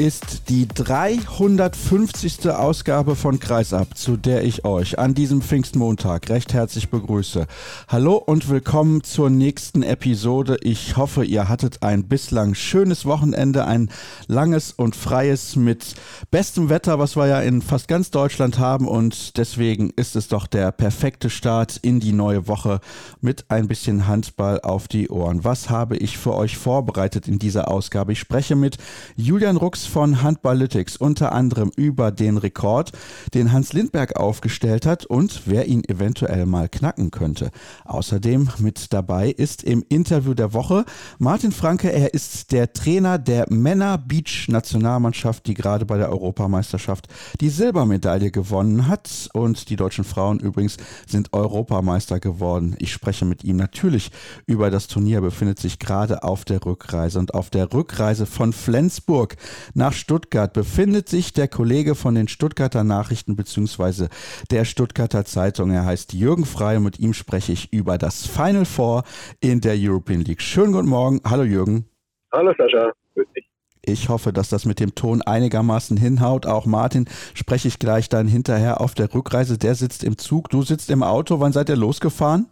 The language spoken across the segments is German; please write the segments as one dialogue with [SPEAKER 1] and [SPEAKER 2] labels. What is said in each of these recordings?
[SPEAKER 1] ist die 350. Ausgabe von Kreisab, zu der ich euch an diesem Pfingstmontag recht herzlich begrüße. Hallo und willkommen zur nächsten Episode. Ich hoffe, ihr hattet ein bislang schönes Wochenende, ein langes und freies mit bestem Wetter, was wir ja in fast ganz Deutschland haben und deswegen ist es doch der perfekte Start in die neue Woche mit ein bisschen Handball auf die Ohren. Was habe ich für euch vorbereitet in dieser Ausgabe? Ich spreche mit Julian Rux von Handballytics unter anderem über den Rekord, den Hans Lindberg aufgestellt hat und wer ihn eventuell mal knacken könnte. Außerdem mit dabei ist im Interview der Woche Martin Franke. Er ist der Trainer der Männer Beach Nationalmannschaft, die gerade bei der Europameisterschaft die Silbermedaille gewonnen hat. Und die deutschen Frauen übrigens sind Europameister geworden. Ich spreche mit ihm natürlich über das Turnier, befindet sich gerade auf der Rückreise. Und auf der Rückreise von Flensburg nach Stuttgart befindet sich der Kollege von den Stuttgarter Nachrichten bzw. der Stuttgarter Zeitung. Er heißt Jürgen Frey und mit ihm spreche ich über das Final Four in der European League. Schönen guten Morgen. Hallo Jürgen.
[SPEAKER 2] Hallo Sascha. Grüß dich.
[SPEAKER 1] Ich hoffe, dass das mit dem Ton einigermaßen hinhaut. Auch Martin spreche ich gleich dann hinterher auf der Rückreise. Der sitzt im Zug, du sitzt im Auto. Wann seid ihr losgefahren?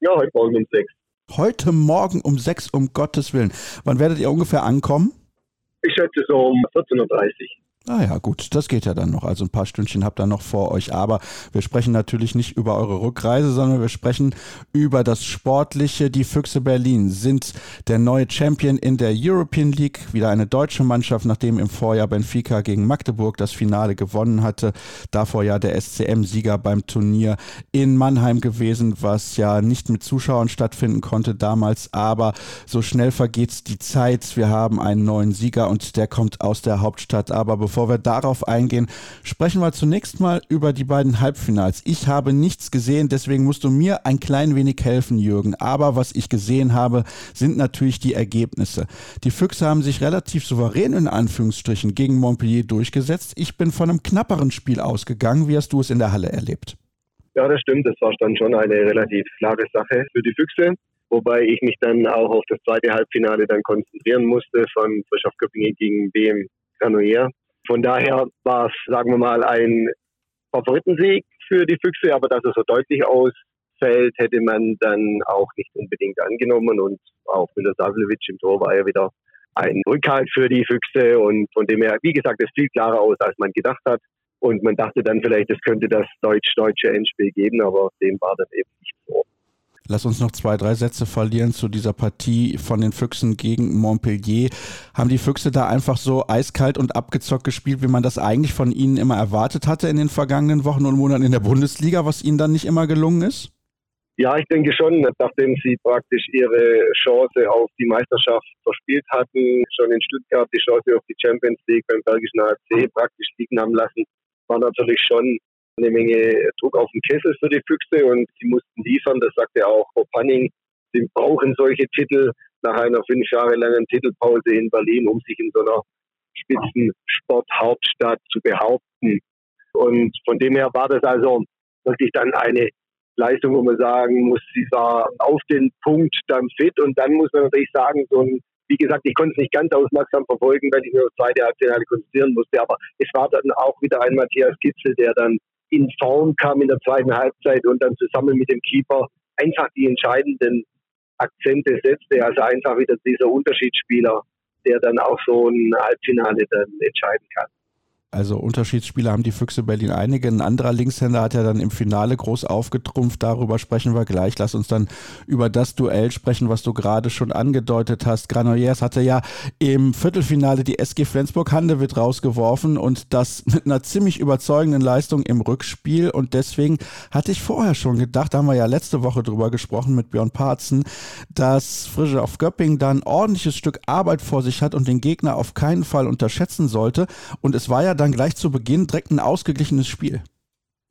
[SPEAKER 2] Ja, heute Morgen um sechs.
[SPEAKER 1] Heute Morgen um sechs, um Gottes Willen. Wann werdet ihr ungefähr ankommen?
[SPEAKER 2] Ich schätze so um 14.30 Uhr.
[SPEAKER 1] Ah ja, gut, das geht ja dann noch. Also ein paar Stündchen habt ihr noch vor euch. Aber wir sprechen natürlich nicht über eure Rückreise, sondern wir sprechen über das Sportliche. Die Füchse Berlin sind der neue Champion in der European League. Wieder eine deutsche Mannschaft, nachdem im Vorjahr Benfica gegen Magdeburg das Finale gewonnen hatte. Davor ja der SCM-Sieger beim Turnier in Mannheim gewesen, was ja nicht mit Zuschauern stattfinden konnte damals. Aber so schnell vergeht die Zeit. Wir haben einen neuen Sieger und der kommt aus der Hauptstadt. Aber bevor bevor wir darauf eingehen, sprechen wir zunächst mal über die beiden Halbfinals. Ich habe nichts gesehen, deswegen musst du mir ein klein wenig helfen, Jürgen. Aber was ich gesehen habe, sind natürlich die Ergebnisse. Die Füchse haben sich relativ souverän in Anführungsstrichen gegen Montpellier durchgesetzt. Ich bin von einem knapperen Spiel ausgegangen. Wie hast du es in der Halle erlebt?
[SPEAKER 2] Ja, das stimmt. Das war dann schon eine relativ klare Sache für die Füchse wobei ich mich dann auch auf das zweite Halbfinale dann konzentrieren musste von Frischhoff Köppingen gegen BM Granoyer. Von daher war es, sagen wir mal, ein Favoritensieg für die Füchse, aber dass er so deutlich ausfällt, hätte man dann auch nicht unbedingt angenommen. Und auch Milo Savlevic im Tor war ja wieder ein Rückhalt für die Füchse und von dem her, wie gesagt, es fiel klarer aus, als man gedacht hat. Und man dachte dann vielleicht, es könnte das deutsch-deutsche Endspiel geben, aber dem war dann eben nicht so.
[SPEAKER 1] Lass uns noch zwei, drei Sätze verlieren zu dieser Partie von den Füchsen gegen Montpellier. Haben die Füchse da einfach so eiskalt und abgezockt gespielt, wie man das eigentlich von ihnen immer erwartet hatte in den vergangenen Wochen und Monaten in der Bundesliga, was ihnen dann nicht immer gelungen ist?
[SPEAKER 2] Ja, ich denke schon, nachdem sie praktisch ihre Chance auf die Meisterschaft verspielt hatten, schon in Stuttgart die Chance auf die Champions League beim Bergischen HC praktisch liegen haben lassen, war natürlich schon eine Menge Druck auf den Kessel für die Füchse und sie mussten liefern. Das sagte auch Frau Panning. Sie brauchen solche Titel nach einer fünf Jahre langen Titelpause in Berlin, um sich in so einer Spitzensporthauptstadt zu behaupten. Und von dem her war das also wirklich dann eine Leistung, wo man sagen muss, sie war auf den Punkt dann fit. Und dann muss man natürlich sagen, so ein, wie gesagt, ich konnte es nicht ganz aufmerksam verfolgen, weil ich nur das zweite Halbfinale konzentrieren musste. Aber es war dann auch wieder ein Matthias Kitzel, der dann in Form kam in der zweiten Halbzeit und dann zusammen mit dem Keeper einfach die entscheidenden Akzente setzte. Also einfach wieder dieser Unterschiedsspieler, der dann auch so ein Halbfinale dann entscheiden kann.
[SPEAKER 1] Also Unterschiedsspieler haben die Füchse Berlin einige. Ein anderer Linkshänder hat ja dann im Finale groß aufgetrumpft. Darüber sprechen wir gleich. Lass uns dann über das Duell sprechen, was du gerade schon angedeutet hast. Granollers hatte ja im Viertelfinale die SG Flensburg-Handewitt rausgeworfen und das mit einer ziemlich überzeugenden Leistung im Rückspiel. Und deswegen hatte ich vorher schon gedacht, da haben wir ja letzte Woche drüber gesprochen mit Björn Parzen, dass Frische auf Göpping da ein ordentliches Stück Arbeit vor sich hat und den Gegner auf keinen Fall unterschätzen sollte. Und es war ja dann gleich zu Beginn direkt ein ausgeglichenes Spiel.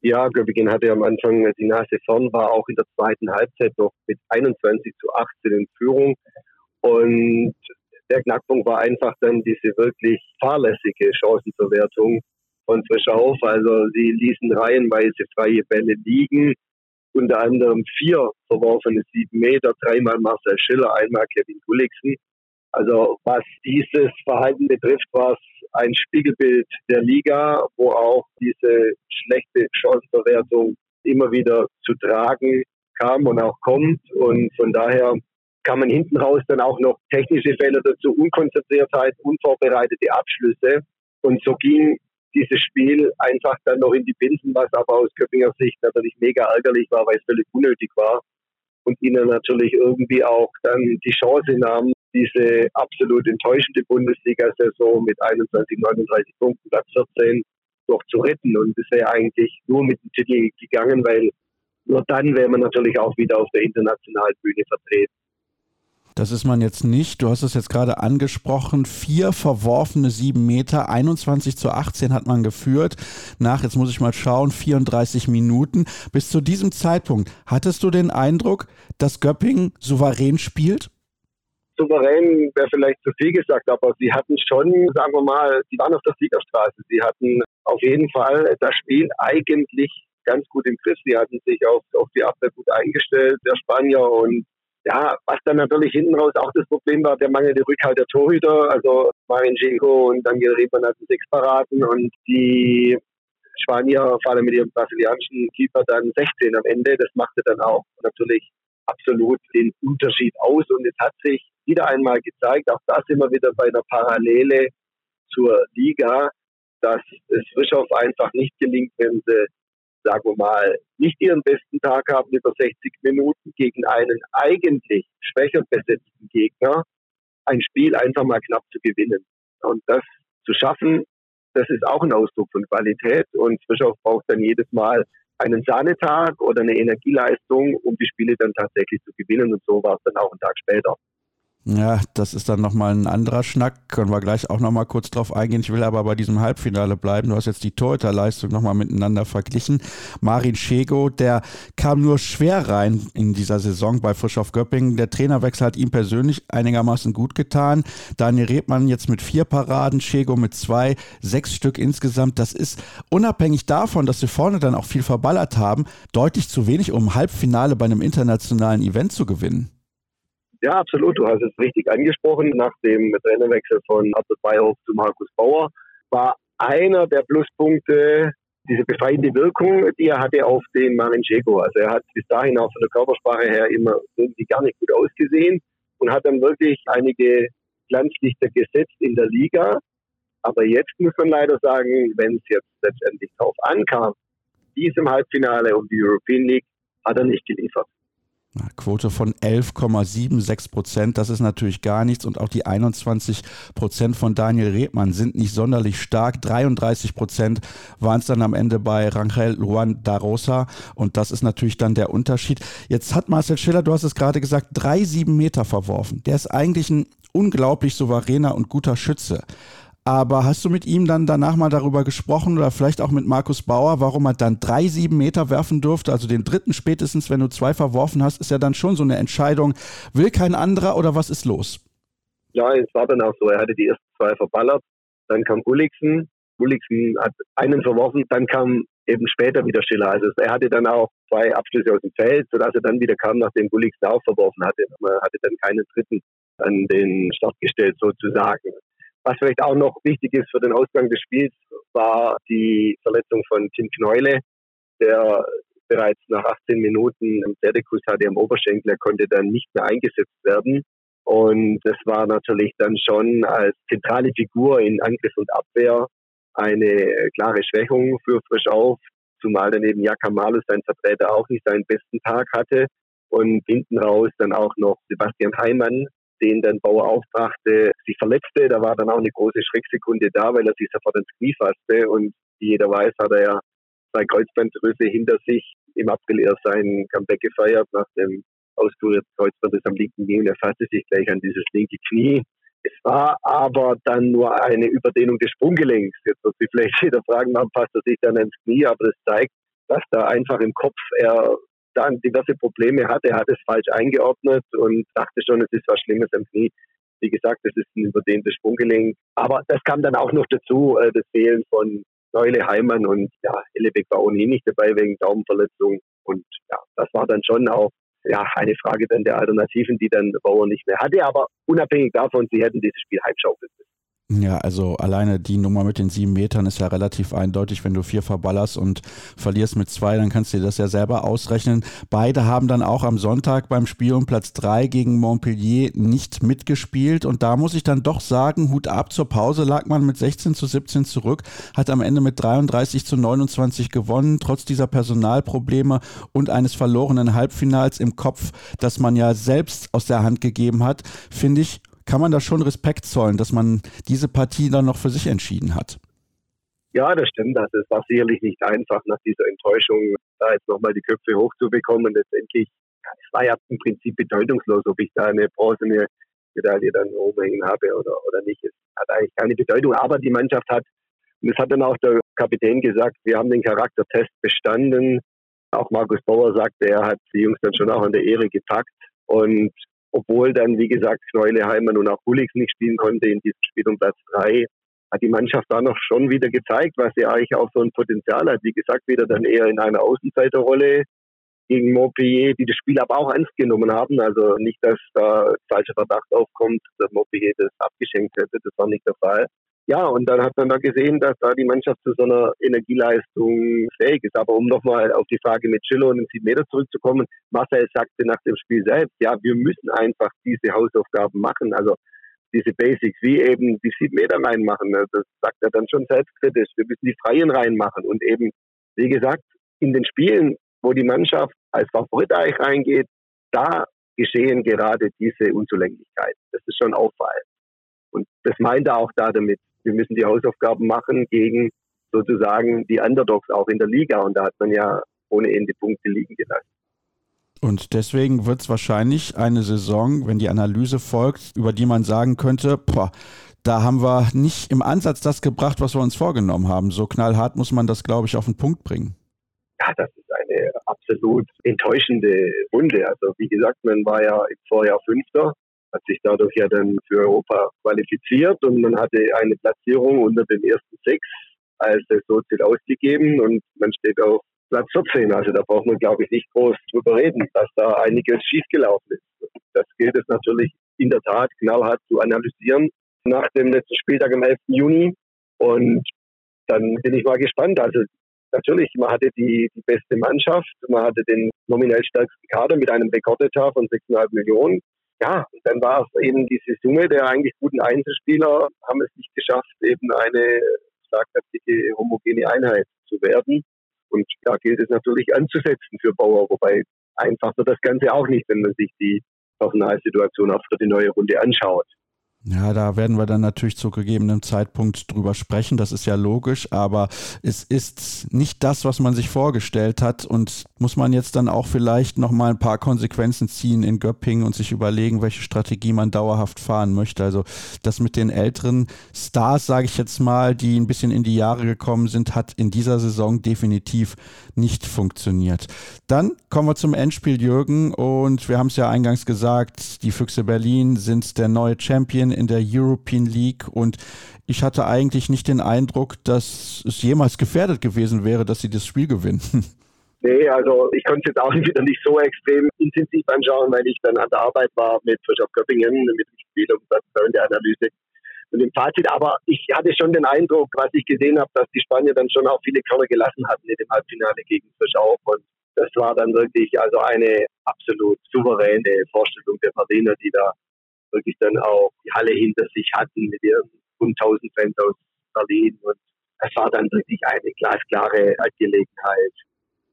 [SPEAKER 2] Ja, Göppingen hatte am Anfang die Nase vorn, war auch in der zweiten Halbzeit noch mit 21 zu 18 in Führung. Und der Knackpunkt war einfach dann diese wirklich fahrlässige Chancenverwertung von Frischauf. Also sie ließen reihenweise freie Bälle liegen, unter anderem vier verworfene sieben Meter, dreimal Marcel Schiller, einmal Kevin Gulliksen. Also was dieses Verhalten betrifft, war es ein Spiegelbild der Liga, wo auch diese schlechte Chancenverwertung immer wieder zu tragen kam und auch kommt. Und von daher kann man hinten raus dann auch noch technische Fehler dazu, Unkonzentriertheit, unvorbereitete Abschlüsse. Und so ging dieses Spiel einfach dann noch in die Binsen, was aber aus Köppinger Sicht natürlich mega ärgerlich war, weil es völlig unnötig war und ihnen natürlich irgendwie auch dann die Chance nahm, diese absolut enttäuschende Bundesliga-Saison mit 21, 39 Punkten, Platz 14, doch zu retten. Und es wäre eigentlich nur mit dem Titel gegangen, weil nur dann wäre man natürlich auch wieder auf der internationalen Bühne vertreten.
[SPEAKER 1] Das ist man jetzt nicht. Du hast es jetzt gerade angesprochen. Vier verworfene sieben Meter, 21 zu 18 hat man geführt. Nach, jetzt muss ich mal schauen, 34 Minuten. Bis zu diesem Zeitpunkt, hattest du den Eindruck, dass Göpping souverän spielt?
[SPEAKER 2] Souverän wäre vielleicht zu viel gesagt, aber sie hatten schon, sagen wir mal, sie waren auf der Siegerstraße. Sie hatten auf jeden Fall das Spiel eigentlich ganz gut im Griff. Sie hatten sich auf, auf die Abwehr gut eingestellt, der Spanier, und ja, was dann natürlich hinten raus auch das Problem war, der mangelnde Rückhalt der Torhüter. Also Marin Ginko und Daniel Riemann hatten sechs Paraden und die Spanier, vor allem mit ihrem brasilianischen Keeper, dann 16 am Ende. Das machte dann auch natürlich absolut den Unterschied aus. Und es hat sich wieder einmal gezeigt, auch das immer wieder bei einer Parallele zur Liga, dass es Frischhoff einfach nicht gelingt, wenn sie sagen wir mal, nicht ihren besten Tag haben über 60 Minuten gegen einen eigentlich schwächer besetzten Gegner, ein Spiel einfach mal knapp zu gewinnen. Und das zu schaffen, das ist auch ein Ausdruck von Qualität. Und Bischof braucht dann jedes Mal einen Sahnetag oder eine Energieleistung, um die Spiele dann tatsächlich zu gewinnen. Und so war es dann auch einen Tag später.
[SPEAKER 1] Ja, das ist dann nochmal ein anderer Schnack. Können wir gleich auch nochmal kurz drauf eingehen. Ich will aber bei diesem Halbfinale bleiben. Du hast jetzt die Torhüterleistung nochmal miteinander verglichen. Marin Schego, der kam nur schwer rein in dieser Saison bei Frisch auf Göppingen. Der Trainerwechsel hat ihm persönlich einigermaßen gut getan. Daniel Rebmann jetzt mit vier Paraden, Schego mit zwei, sechs Stück insgesamt. Das ist unabhängig davon, dass sie vorne dann auch viel verballert haben, deutlich zu wenig, um Halbfinale bei einem internationalen Event zu gewinnen.
[SPEAKER 2] Ja, absolut. Du hast es richtig angesprochen. Nach dem Trainerwechsel von Arthur Bayhoff zu Markus Bauer war einer der Pluspunkte diese befreiende Wirkung, die er hatte auf den Marinchego. Also er hat bis dahin auch von der Körpersprache her immer irgendwie gar nicht gut ausgesehen und hat dann wirklich einige Glanzlichter gesetzt in der Liga. Aber jetzt muss man leider sagen, wenn es jetzt letztendlich darauf ankam, diesem Halbfinale um die European League, hat er nicht geliefert.
[SPEAKER 1] Quote von 11,76 Prozent, das ist natürlich gar nichts. Und auch die 21 Prozent von Daniel Rebmann sind nicht sonderlich stark. 33 Prozent waren es dann am Ende bei Rangel Juan da Rosa. Und das ist natürlich dann der Unterschied. Jetzt hat Marcel Schiller, du hast es gerade gesagt, drei sieben Meter verworfen. Der ist eigentlich ein unglaublich souveräner und guter Schütze. Aber hast du mit ihm dann danach mal darüber gesprochen oder vielleicht auch mit Markus Bauer, warum er dann drei, sieben Meter werfen durfte? Also den dritten spätestens, wenn du zwei verworfen hast, ist ja dann schon so eine Entscheidung. Will kein anderer oder was ist los?
[SPEAKER 2] Ja, es war dann auch so. Er hatte die ersten zwei verballert. Dann kam Gulliksen. Gulliksen hat einen verworfen. Dann kam eben später wieder Schiller. Also er hatte dann auch zwei Abschlüsse aus dem Feld, sodass er dann wieder kam, nachdem Gulliksen auch verworfen hatte. Man hatte dann keinen dritten an den Start gestellt sozusagen. Was vielleicht auch noch wichtig ist für den Ausgang des Spiels, war die Verletzung von Tim Kneule, der bereits nach 18 Minuten einen Pferdekuss hatte am Oberschenkel. Er konnte dann nicht mehr eingesetzt werden. Und das war natürlich dann schon als zentrale Figur in Angriff und Abwehr eine klare Schwächung für Frisch auf, zumal daneben Jakamalus, sein Vertreter, auch nicht seinen besten Tag hatte. Und hinten raus dann auch noch Sebastian Heimann, den dann Bauer aufbrachte, sich verletzte. Da war dann auch eine große Schrecksekunde da, weil er sich sofort ins Knie fasste. Und wie jeder weiß, hat er ja zwei Kreuzbandrisse hinter sich. Im April erst sein Comeback gefeiert nach dem auskurierten Kreuzbandriss am linken Knie und er fasste sich gleich an dieses linke Knie. Es war aber dann nur eine Überdehnung des Sprunggelenks. Jetzt wird sich vielleicht jeder fragen, warum passt er sich dann ins Knie, aber das zeigt, dass da einfach im Kopf er dann diverse Probleme hatte. Er hat es falsch eingeordnet und dachte schon, es ist was Schlimmes am Knie. Wie gesagt, das ist ein überdehntes Sprunggelenk. Aber das kam dann auch noch dazu, äh, das Fehlen von Neule, Heimann und ja, Ellebeck war ohnehin nicht dabei wegen Daumenverletzung. Und ja, das war dann schon auch ja, eine Frage dann der Alternativen, die dann Bauer nicht mehr hatte. Aber unabhängig davon, sie hätten dieses Spiel heimschaukeln müssen.
[SPEAKER 1] Ja, also alleine die Nummer mit den sieben Metern ist ja relativ eindeutig. Wenn du vier verballerst und verlierst mit zwei, dann kannst du dir das ja selber ausrechnen. Beide haben dann auch am Sonntag beim Spiel um Platz drei gegen Montpellier nicht mitgespielt. Und da muss ich dann doch sagen, Hut ab zur Pause lag man mit 16 zu 17 zurück, hat am Ende mit 33 zu 29 gewonnen, trotz dieser Personalprobleme und eines verlorenen Halbfinals im Kopf, das man ja selbst aus der Hand gegeben hat, finde ich kann man da schon Respekt zollen, dass man diese Partie dann noch für sich entschieden hat.
[SPEAKER 2] Ja, das stimmt. Also es war sicherlich nicht einfach, nach dieser Enttäuschung da jetzt nochmal die Köpfe hochzubekommen. Letztendlich, es war ja im Prinzip bedeutungslos, ob ich da eine bronzene Medaille dann oben hängen habe oder, oder nicht. Es hat eigentlich keine Bedeutung. Aber die Mannschaft hat, und das hat dann auch der Kapitän gesagt, wir haben den Charaktertest bestanden. Auch Markus Bauer sagte, er hat die Jungs dann schon auch an der Ehre gepackt. Und obwohl dann, wie gesagt, Kneule, Heimann und auch Huligs nicht spielen konnte in diesem Spiel um Platz drei, hat die Mannschaft da noch schon wieder gezeigt, was sie eigentlich auch so ein Potenzial hat. Wie gesagt, wieder dann eher in einer Außenseiterrolle gegen Montpellier, die das Spiel aber auch ernst genommen haben. Also nicht, dass da falscher Verdacht aufkommt, dass Montpellier das abgeschenkt hätte. Das war nicht der Fall. Ja, und dann hat man da gesehen, dass da die Mannschaft zu so einer Energieleistung fähig ist. Aber um nochmal auf die Frage mit Chillo und den 7 Meter zurückzukommen, Marcel sagte nach dem Spiel selbst, ja, wir müssen einfach diese Hausaufgaben machen. Also diese Basics, wie eben die 7 Meter reinmachen, ne, das sagt er dann schon selbstkritisch. Wir müssen die Freien reinmachen. Und eben, wie gesagt, in den Spielen, wo die Mannschaft als Favorit eigentlich reingeht, da geschehen gerade diese Unzulänglichkeiten. Das ist schon auffallend. Und das meint er auch da damit wir müssen die Hausaufgaben machen gegen sozusagen die Underdogs auch in der Liga. Und da hat man ja ohne Ende Punkte liegen gelassen.
[SPEAKER 1] Und deswegen wird es wahrscheinlich eine Saison, wenn die Analyse folgt, über die man sagen könnte, boah, da haben wir nicht im Ansatz das gebracht, was wir uns vorgenommen haben. So knallhart muss man das, glaube ich, auf den Punkt bringen.
[SPEAKER 2] Ja, das ist eine absolut enttäuschende Runde. Also wie gesagt, man war ja im Vorjahr Fünfter hat sich dadurch ja dann für Europa qualifiziert und man hatte eine Platzierung unter den ersten sechs als Saisonziel ausgegeben und man steht auf Platz 14. Also da braucht man, glaube ich, nicht groß drüber reden, dass da einiges schiefgelaufen ist. Das gilt es natürlich in der Tat knallhart zu analysieren nach dem letzten Spieltag am 11. Juni. Und dann bin ich mal gespannt. Also natürlich, man hatte die, die beste Mannschaft, man hatte den nominell stärksten Kader mit einem Rekordetat von 6,5 Millionen ja, dann war es eben diese Summe der eigentlich guten Einzelspieler, haben es nicht geschafft, eben eine schlagkräftige, homogene Einheit zu werden. Und da gilt es natürlich anzusetzen für Bauer, wobei einfach wird das Ganze auch nicht, wenn man sich die Personalsituation auch für die neue Runde anschaut.
[SPEAKER 1] Ja, da werden wir dann natürlich zu gegebenem Zeitpunkt drüber sprechen. Das ist ja logisch, aber es ist nicht das, was man sich vorgestellt hat und muss man jetzt dann auch vielleicht noch mal ein paar Konsequenzen ziehen in Göppingen und sich überlegen, welche Strategie man dauerhaft fahren möchte. Also das mit den älteren Stars, sage ich jetzt mal, die ein bisschen in die Jahre gekommen sind, hat in dieser Saison definitiv nicht funktioniert. Dann kommen wir zum Endspiel, Jürgen, und wir haben es ja eingangs gesagt, die Füchse Berlin sind der neue Champion in der European League und ich hatte eigentlich nicht den Eindruck, dass es jemals gefährdet gewesen wäre, dass sie das Spiel gewinnen.
[SPEAKER 2] Nee, also ich konnte es jetzt auch wieder nicht so extrem intensiv anschauen, weil ich dann an der Arbeit war mit Frischhoff Göppingen, mit dem Spiel und in der Analyse und dem Fazit. Aber ich hatte schon den Eindruck, was ich gesehen habe, dass die Spanier dann schon auch viele Körner gelassen hatten in dem Halbfinale gegen Frischhoff. Und das war dann wirklich also eine absolut souveräne Vorstellung der Berliner, die da wirklich dann auch die Halle hinter sich hatten mit ihren 1000 Fans aus Berlin. Und es war dann wirklich eine glasklare Angelegenheit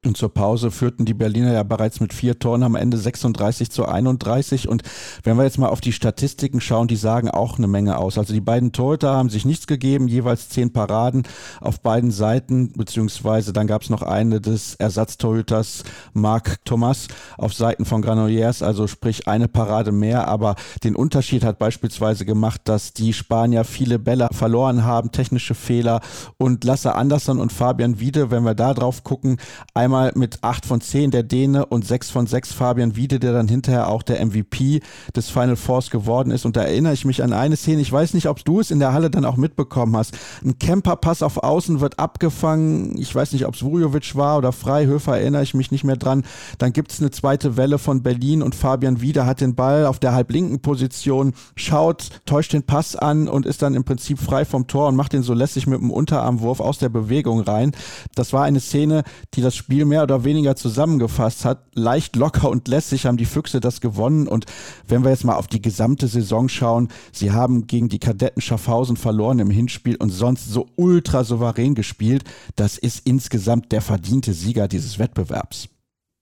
[SPEAKER 1] Und zur Pause führten die Berliner ja bereits mit vier Toren am Ende 36 zu 31. Und wenn wir jetzt mal auf die Statistiken schauen, die sagen auch eine Menge aus. Also die beiden Torhüter haben sich nichts gegeben, jeweils zehn Paraden auf beiden Seiten, beziehungsweise dann gab es noch eine des Ersatztorhüters Marc Thomas auf Seiten von Granollers, also sprich eine Parade mehr. Aber den Unterschied hat beispielsweise gemacht, dass die Spanier viele Bälle verloren haben, technische Fehler und Lasse Andersson und Fabian Wiede, wenn wir da drauf gucken, einmal einmal mit 8 von 10 der Däne und 6 von 6 Fabian Wiede, der dann hinterher auch der MVP des Final Fours geworden ist. Und da erinnere ich mich an eine Szene, ich weiß nicht, ob du es in der Halle dann auch mitbekommen hast. Ein Camperpass auf Außen wird abgefangen. Ich weiß nicht, ob es Vujovic war oder Freihöfer, erinnere ich mich nicht mehr dran. Dann gibt es eine zweite Welle von Berlin und Fabian Wiede hat den Ball auf der halblinken Position, schaut, täuscht den Pass an und ist dann im Prinzip frei vom Tor und macht den so lässig mit dem Unterarmwurf aus der Bewegung rein. Das war eine Szene, die das Spiel Spiel mehr oder weniger zusammengefasst hat. Leicht locker und lässig haben die Füchse das gewonnen. Und wenn wir jetzt mal auf die gesamte Saison schauen, sie haben gegen die Kadetten Schaffhausen verloren im Hinspiel und sonst so ultra souverän gespielt. Das ist insgesamt der verdiente Sieger dieses Wettbewerbs.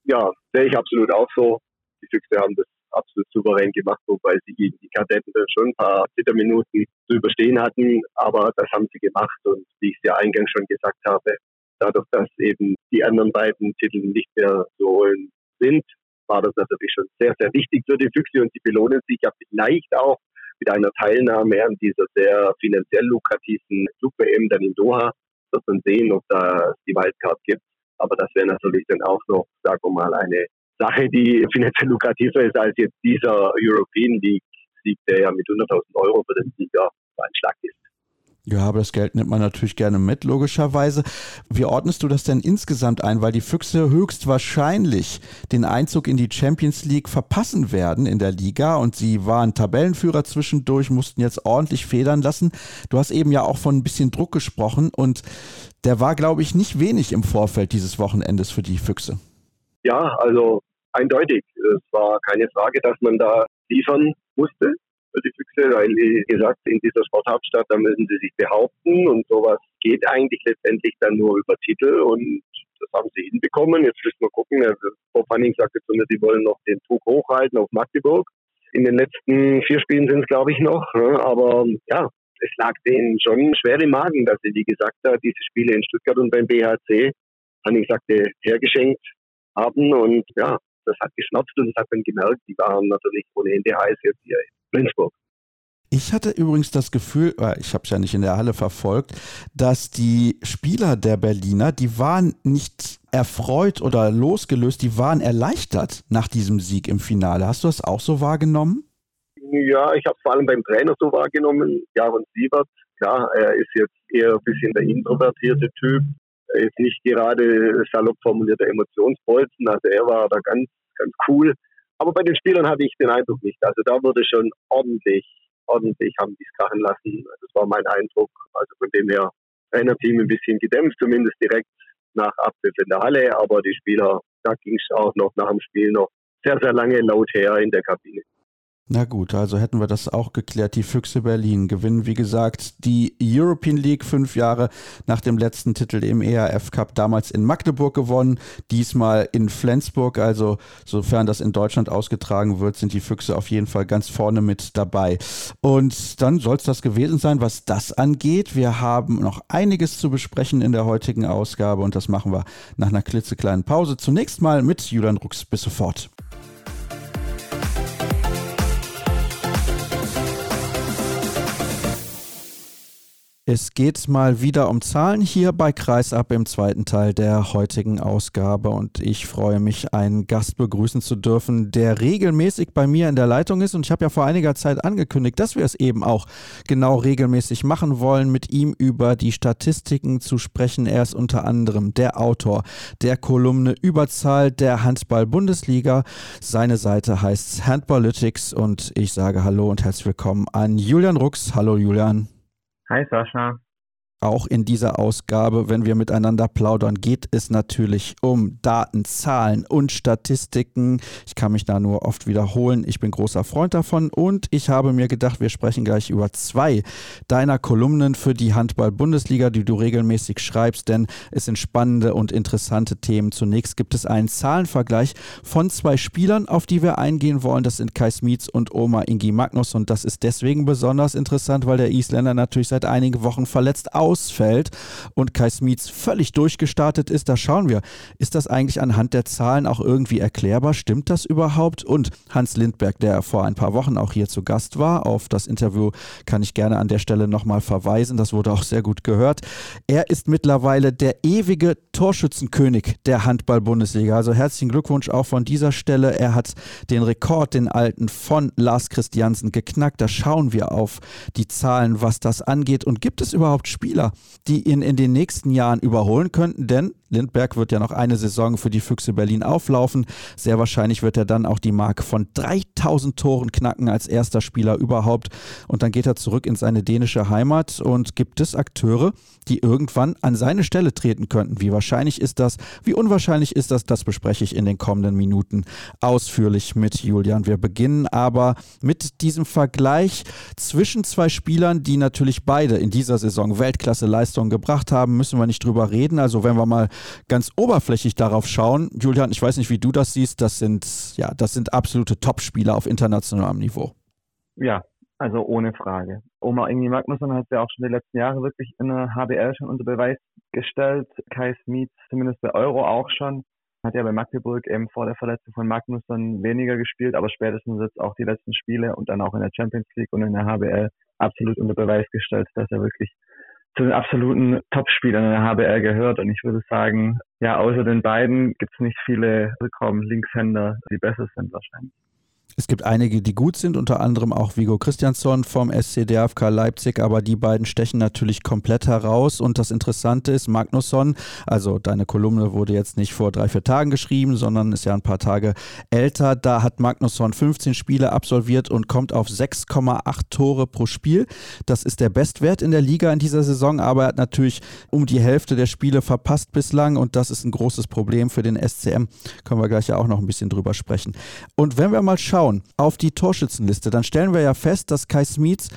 [SPEAKER 2] Ja, sehe ich absolut auch so. Die Füchse haben das absolut souverän gemacht, wobei sie gegen die Kadetten schon ein paar Zitterminuten zu überstehen hatten. Aber das haben sie gemacht und wie ich es ja eingangs schon gesagt habe, dadurch, dass eben die anderen beiden Titel nicht mehr zu holen sind, war das natürlich schon sehr, sehr wichtig für die Füchse und sie belohnen sich ja vielleicht auch mit einer Teilnahme an dieser sehr finanziell lukrativen Club-WM dann in Doha. Wird man sehen, ob da die Wildcard gibt. Aber das wäre natürlich dann auch noch, sagen wir mal, eine Sache, die finanziell lukrativer ist als jetzt dieser European League-Sieg, der ja mit 100.000 Euro für den Sieger ein Schlag ist.
[SPEAKER 1] Ja, aber das Geld nimmt man natürlich gerne mit, logischerweise. Wie ordnest du das denn insgesamt ein? Weil die Füchse höchstwahrscheinlich den Einzug in die Champions League verpassen werden in der Liga und sie waren Tabellenführer zwischendurch, mussten jetzt ordentlich federn lassen. Du hast eben ja auch von ein bisschen Druck gesprochen und der war, glaube ich, nicht wenig im Vorfeld dieses Wochenendes für die Füchse.
[SPEAKER 2] Ja, also eindeutig. Es war keine Frage, dass man da liefern musste die Füchse, weil, wie gesagt, in dieser Sporthauptstadt, da müssen sie sich behaupten und sowas geht eigentlich letztendlich dann nur über Titel und das haben sie hinbekommen. Jetzt müssen wir gucken. Bob Hanning sagte zu mir, sie wollen noch den Druck hochhalten auf Magdeburg. In den letzten vier Spielen sind es, glaube ich, noch. Ne? Aber ja, es lag denen schon schwer im Magen, dass sie, wie gesagt, diese Spiele in Stuttgart und beim BHC, Hanning sagte, hergeschenkt haben. Und ja, das hat geschnappt und das hat man gemerkt, die waren natürlich ohne Ende heiß jetzt hier Flensburg.
[SPEAKER 1] Ich hatte übrigens das Gefühl, ich habe es ja nicht in der Halle verfolgt, dass die Spieler der Berliner, die waren nicht erfreut oder losgelöst, die waren erleichtert nach diesem Sieg im Finale. Hast du das auch so wahrgenommen?
[SPEAKER 2] Ja, ich habe es vor allem beim Trainer so wahrgenommen. Jaron Siebert, klar, er ist jetzt eher ein bisschen der introvertierte Typ. Er ist nicht gerade salopp formulierter Emotionsbolzen. Also er war da ganz, ganz cool. Aber bei den Spielern hatte ich den Eindruck nicht. Also da wurde schon ordentlich, ordentlich haben die es krachen lassen. Das war mein Eindruck. Also von dem her Trainerteam ein bisschen gedämpft, zumindest direkt nach Abpfiff in der Halle. Aber die Spieler, da ging es auch noch nach dem Spiel noch sehr, sehr lange laut her in der Kabine.
[SPEAKER 1] Na gut, also hätten wir das auch geklärt. Die Füchse Berlin gewinnen, wie gesagt, die European League fünf Jahre nach dem letzten Titel im ERF Cup, damals in Magdeburg gewonnen, diesmal in Flensburg. Also sofern das in Deutschland ausgetragen wird, sind die Füchse auf jeden Fall ganz vorne mit dabei. Und dann soll es das gewesen sein, was das angeht. Wir haben noch einiges zu besprechen in der heutigen Ausgabe und das machen wir nach einer klitzekleinen Pause. Zunächst mal mit Julian Rux. Bis sofort. Es geht mal wieder um Zahlen hier bei Kreisab im zweiten Teil der heutigen Ausgabe und ich freue mich, einen Gast begrüßen zu dürfen, der regelmäßig bei mir in der Leitung ist und ich habe ja vor einiger Zeit angekündigt, dass wir es eben auch genau regelmäßig machen wollen, mit ihm über die Statistiken zu sprechen. Er ist unter anderem der Autor der Kolumne Überzahl der Handball-Bundesliga. Seine Seite heißt Handballytics und ich sage Hallo und herzlich willkommen an Julian Rux. Hallo Julian.
[SPEAKER 3] Hi Sascha.
[SPEAKER 1] Auch in dieser Ausgabe, wenn wir miteinander plaudern, geht es natürlich um Daten, Zahlen und Statistiken. Ich kann mich da nur oft wiederholen. Ich bin großer Freund davon und ich habe mir gedacht, wir sprechen gleich über zwei deiner Kolumnen für die Handball-Bundesliga, die du regelmäßig schreibst, denn es sind spannende und interessante Themen. Zunächst gibt es einen Zahlenvergleich von zwei Spielern, auf die wir eingehen wollen. Das sind Kai Smits und Oma Ingi Magnus und das ist deswegen besonders interessant, weil der Isländer natürlich seit einigen Wochen verletzt aus ausfällt und Kai Smits völlig durchgestartet ist, da schauen wir, ist das eigentlich anhand der Zahlen auch irgendwie erklärbar? Stimmt das überhaupt? Und Hans Lindberg, der vor ein paar Wochen auch hier zu Gast war, auf das Interview kann ich gerne an der Stelle nochmal verweisen, das wurde auch sehr gut gehört. Er ist mittlerweile der ewige Torschützenkönig der Handball-Bundesliga. Also herzlichen Glückwunsch auch von dieser Stelle. Er hat den Rekord, den alten von Lars Christiansen geknackt. Da schauen wir auf die Zahlen, was das angeht. Und gibt es überhaupt Spieler, Spieler, die ihn in den nächsten Jahren überholen könnten, denn Lindberg wird ja noch eine Saison für die Füchse Berlin auflaufen. Sehr wahrscheinlich wird er dann auch die Marke von 3000 Toren knacken als erster Spieler überhaupt. Und dann geht er zurück in seine dänische Heimat und gibt es Akteure, die irgendwann an seine Stelle treten könnten. Wie wahrscheinlich ist das? Wie unwahrscheinlich ist das? Das bespreche ich in den kommenden Minuten ausführlich mit Julian. Wir beginnen aber mit diesem Vergleich zwischen zwei Spielern, die natürlich beide in dieser Saison Weltklasse-Leistungen gebracht haben. Müssen wir nicht drüber reden. Also wenn wir mal ganz oberflächlich darauf schauen, Julian, ich weiß nicht, wie du das siehst, das sind, ja, das sind absolute Top-Spieler auf internationalem Niveau.
[SPEAKER 3] Ja, also ohne Frage. Oma Ingi Magnusson hat ja auch schon die letzten Jahre wirklich in der HBL schon unter Beweis gestellt. Kai Smith zumindest bei Euro auch schon. Hat ja bei Magdeburg eben vor der Verletzung von Magnusson weniger gespielt, aber spätestens jetzt auch die letzten Spiele und dann auch in der Champions League und in der HBL absolut unter Beweis gestellt, dass er wirklich zu den absoluten Topspielern in der HBL gehört. Und ich würde sagen, ja, außer den beiden gibt es nicht viele Rückraum-Linkshänder, die besser sind wahrscheinlich.
[SPEAKER 1] Es gibt einige, die gut sind, unter anderem auch Vigo Christiansson vom SC DFK Leipzig, aber die beiden stechen natürlich komplett heraus. Und das Interessante ist, Magnusson, also deine Kolumne wurde jetzt nicht vor drei, vier Tagen geschrieben, sondern ist ja ein paar Tage älter. Da hat Magnusson 15 Spiele absolviert und kommt auf 6,8 Tore pro Spiel. Das ist der Bestwert in der Liga in dieser Saison, aber er hat natürlich um die Hälfte der Spiele verpasst bislang und das ist ein großes Problem für den SCM. Können wir gleich ja auch noch ein bisschen drüber sprechen. Und wenn wir mal schauen, schauen auf die Torschützenliste, dann stellen wir ja fest, dass Kai Smits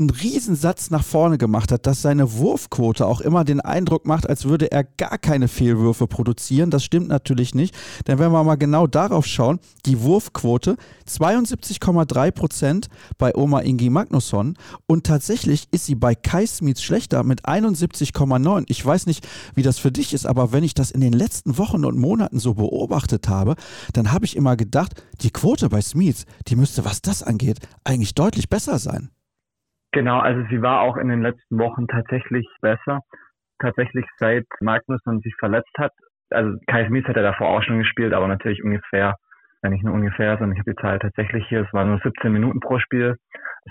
[SPEAKER 1] einen Riesensatz nach vorne gemacht hat, dass seine Wurfquote auch immer den Eindruck macht, als würde er gar keine Fehlwürfe produzieren. Das stimmt natürlich nicht, denn wenn wir mal genau darauf schauen, die Wurfquote 72,3 Prozent bei Oma Ingi Magnusson und tatsächlich ist sie bei Kai Smith schlechter mit 71,9. Ich weiß nicht, wie das für dich ist, aber wenn ich das in den letzten Wochen und Monaten so beobachtet habe, dann habe ich immer gedacht, die Quote bei Smith, die müsste, was das angeht, eigentlich deutlich besser sein.
[SPEAKER 3] Genau, also sie war auch in den letzten Wochen tatsächlich besser. Tatsächlich seit Magnusson sich verletzt hat. Also Kai Smith hat er davor auch schon gespielt, aber natürlich ungefähr, ja nicht nur ungefähr, sondern ich habe die Zahl tatsächlich hier, es waren nur 17 Minuten pro Spiel.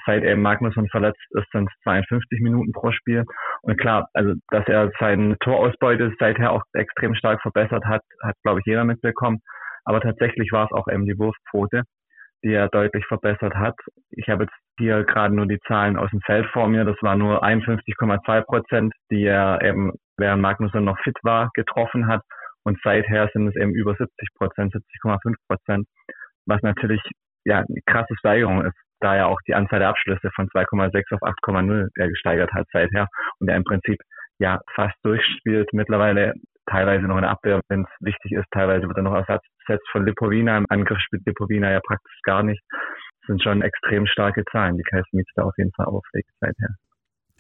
[SPEAKER 3] Seit eben Magnusson verletzt ist, sind es 52 Minuten pro Spiel. Und klar, also dass er seine Torausbeute seither auch extrem stark verbessert hat, hat glaube ich jeder mitbekommen. Aber tatsächlich war es auch eben die Wurfquote die er deutlich verbessert hat. Ich habe jetzt hier gerade nur die Zahlen aus dem Feld vor mir. Das war nur 51,2 Prozent, die er eben, während Magnusson noch fit war, getroffen hat. Und seither sind es eben über 70 Prozent, 70,5 Prozent, was natürlich ja eine krasse Steigerung ist, da er auch die Anzahl der Abschlüsse von 2,6 auf 8,0 gesteigert hat seither und er im Prinzip ja fast durchspielt. Mittlerweile teilweise noch in der Abwehr, wenn es wichtig ist. Teilweise wird er noch Ersatz gesetzt von Lipovina. Im Angriff spielt Lipovina ja praktisch gar nicht. Das sind schon extrem starke Zahlen, die Kai Smith da auf jeden Fall auflegt seither.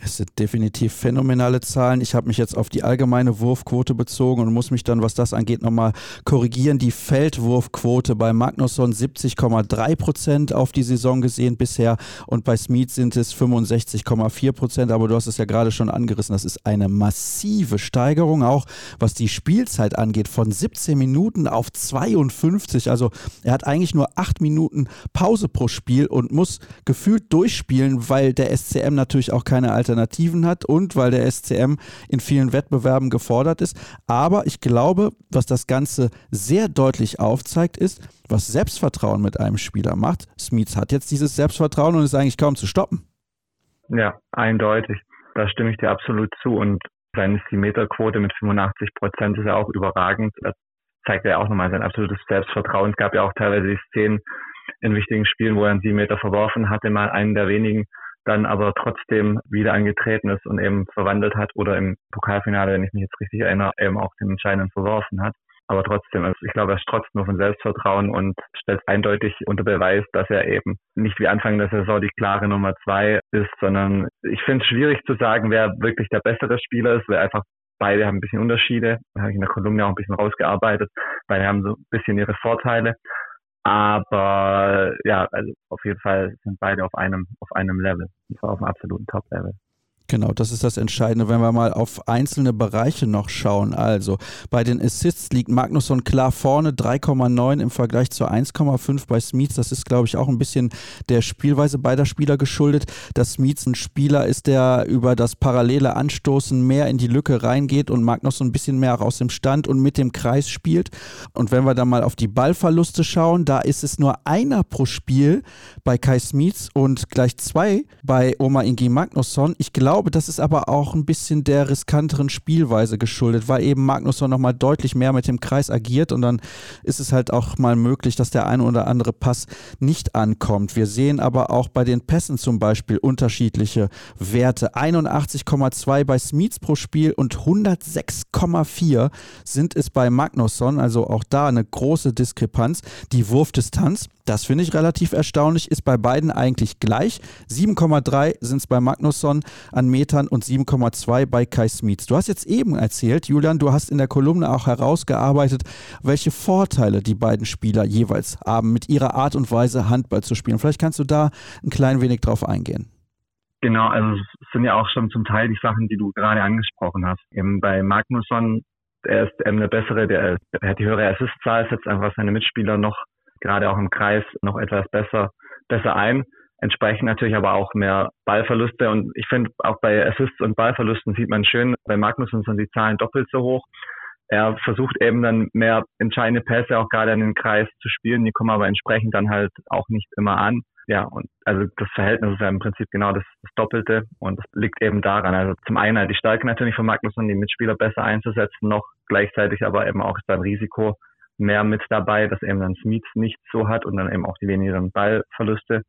[SPEAKER 1] Es sind definitiv phänomenale Zahlen. Ich habe mich jetzt auf die allgemeine Wurfquote bezogen und muss mich dann, was das angeht, nochmal korrigieren. Die Feldwurfquote bei Magnusson 70,3 Prozent auf die Saison gesehen bisher und bei Smith sind es 65,4 Prozent. Aber du hast es ja gerade schon angerissen. Das ist eine massive Steigerung, auch was die Spielzeit angeht, von 17 Minuten auf 52. Also er hat eigentlich nur 8 Minuten Pause pro Spiel und muss gefühlt durchspielen, weil der SCM natürlich auch keine Alternative Alternativen hat und weil der SCM in vielen Wettbewerben gefordert ist. Aber ich glaube, was das Ganze sehr deutlich aufzeigt, ist, was Selbstvertrauen mit einem Spieler macht. Smith hat jetzt dieses Selbstvertrauen und ist eigentlich kaum zu stoppen.
[SPEAKER 3] Ja, eindeutig. da stimme ich dir absolut zu. Und seine Meterquote mit 85 Prozent ist ja auch überragend. Das zeigt ja auch nochmal sein absolutes Selbstvertrauen. Es gab ja auch teilweise die Szenen in wichtigen Spielen, wo er einen 7 Meter verworfen hatte, mal einen der wenigen, dann aber trotzdem wieder angetreten ist und eben verwandelt hat oder im Pokalfinale, wenn ich mich jetzt richtig erinnere, eben auch den entscheidenden verworfen hat. Aber trotzdem, also ich glaube, er strotzt nur von Selbstvertrauen und stellt eindeutig unter Beweis, dass er eben nicht wie Anfang der Saison die klare Nummer zwei ist, sondern ich finde es schwierig zu sagen, wer wirklich der bessere Spieler ist, weil einfach beide haben ein bisschen Unterschiede. Da habe ich in der Kolumne auch ein bisschen rausgearbeitet. Beide haben so ein bisschen ihre Vorteile. Aber ja, also auf jeden Fall sind beide auf einem, auf einem Level. Und zwar auf einem absoluten Top-Level.
[SPEAKER 1] Genau, das ist das Entscheidende, wenn wir mal auf einzelne Bereiche noch schauen. Also bei den Assists liegt Magnusson klar vorne, 3,9 im Vergleich zu 1,5 bei Smith. Das ist, glaube ich, auch ein bisschen der Spielweise beider Spieler geschuldet, dass Smith ein Spieler ist, der über das parallele Anstoßen mehr in die Lücke reingeht und Magnusson ein bisschen mehr aus dem Stand und mit dem Kreis spielt. Und wenn wir dann mal auf die Ballverluste schauen, da ist es nur einer pro Spiel bei Kai Smith und gleich zwei bei Oma Ingi Magnusson. Ich glaube, glaube, das ist aber auch ein bisschen der riskanteren Spielweise geschuldet, weil eben Magnusson nochmal deutlich mehr mit dem Kreis agiert und dann ist es halt auch mal möglich, dass der eine oder andere Pass nicht ankommt. Wir sehen aber auch bei den Pässen zum Beispiel unterschiedliche Werte. 81,2 bei Smits pro Spiel und 106,4 sind es bei Magnusson, also auch da eine große Diskrepanz. Die Wurfdistanz das finde ich relativ erstaunlich, ist bei beiden eigentlich gleich. 7,3 sind es bei Magnusson an Metern und 7,2 bei Kai Smits. Du hast jetzt eben erzählt, Julian, du hast in der Kolumne auch herausgearbeitet, welche Vorteile die beiden Spieler jeweils haben, mit ihrer Art und Weise Handball zu spielen. Vielleicht kannst du da ein klein wenig drauf eingehen.
[SPEAKER 3] Genau, also es sind ja auch schon zum Teil die Sachen, die du gerade angesprochen hast. Eben bei Magnusson, er ist eben der bessere, der, der hat die höhere Assistzahl, setzt einfach seine Mitspieler noch gerade auch im Kreis noch etwas besser, besser ein. Entsprechend natürlich aber auch mehr Ballverluste. Und ich finde, auch bei Assists und Ballverlusten sieht man schön, bei Magnussen sind die Zahlen doppelt so hoch. Er versucht eben dann mehr entscheidende Pässe auch gerade in den Kreis zu spielen. Die kommen aber entsprechend dann halt auch nicht immer an. Ja, und also das Verhältnis ist ja im Prinzip genau das, das Doppelte und das liegt eben daran. Also zum einen halt die Stärke natürlich von Magnussen, die Mitspieler besser einzusetzen, noch gleichzeitig aber eben auch sein Risiko mehr mit dabei, dass eben dann Smith nicht so hat und dann eben auch die wenigeren Ballverluste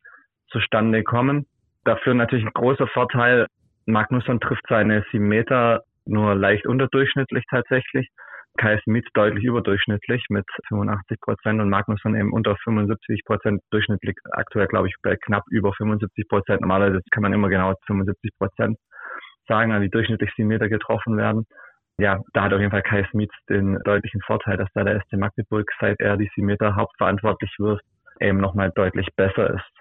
[SPEAKER 3] zustande kommen. Dafür natürlich ein großer Vorteil. Magnusson trifft seine sieben Meter nur leicht unterdurchschnittlich tatsächlich. Kai Smith deutlich überdurchschnittlich mit 85 Prozent und Magnusson eben unter 75 Prozent durchschnittlich. Aktuell glaube ich bei knapp über 75 Prozent. Normalerweise kann man immer genau 75 Prozent sagen, an die durchschnittlich sieben Meter getroffen werden ja, da hat auf jeden Fall Kai Smith den deutlichen Vorteil, dass da der SC Magdeburg, seit er die 7 Meter hauptverantwortlich wird, eben nochmal deutlich besser ist.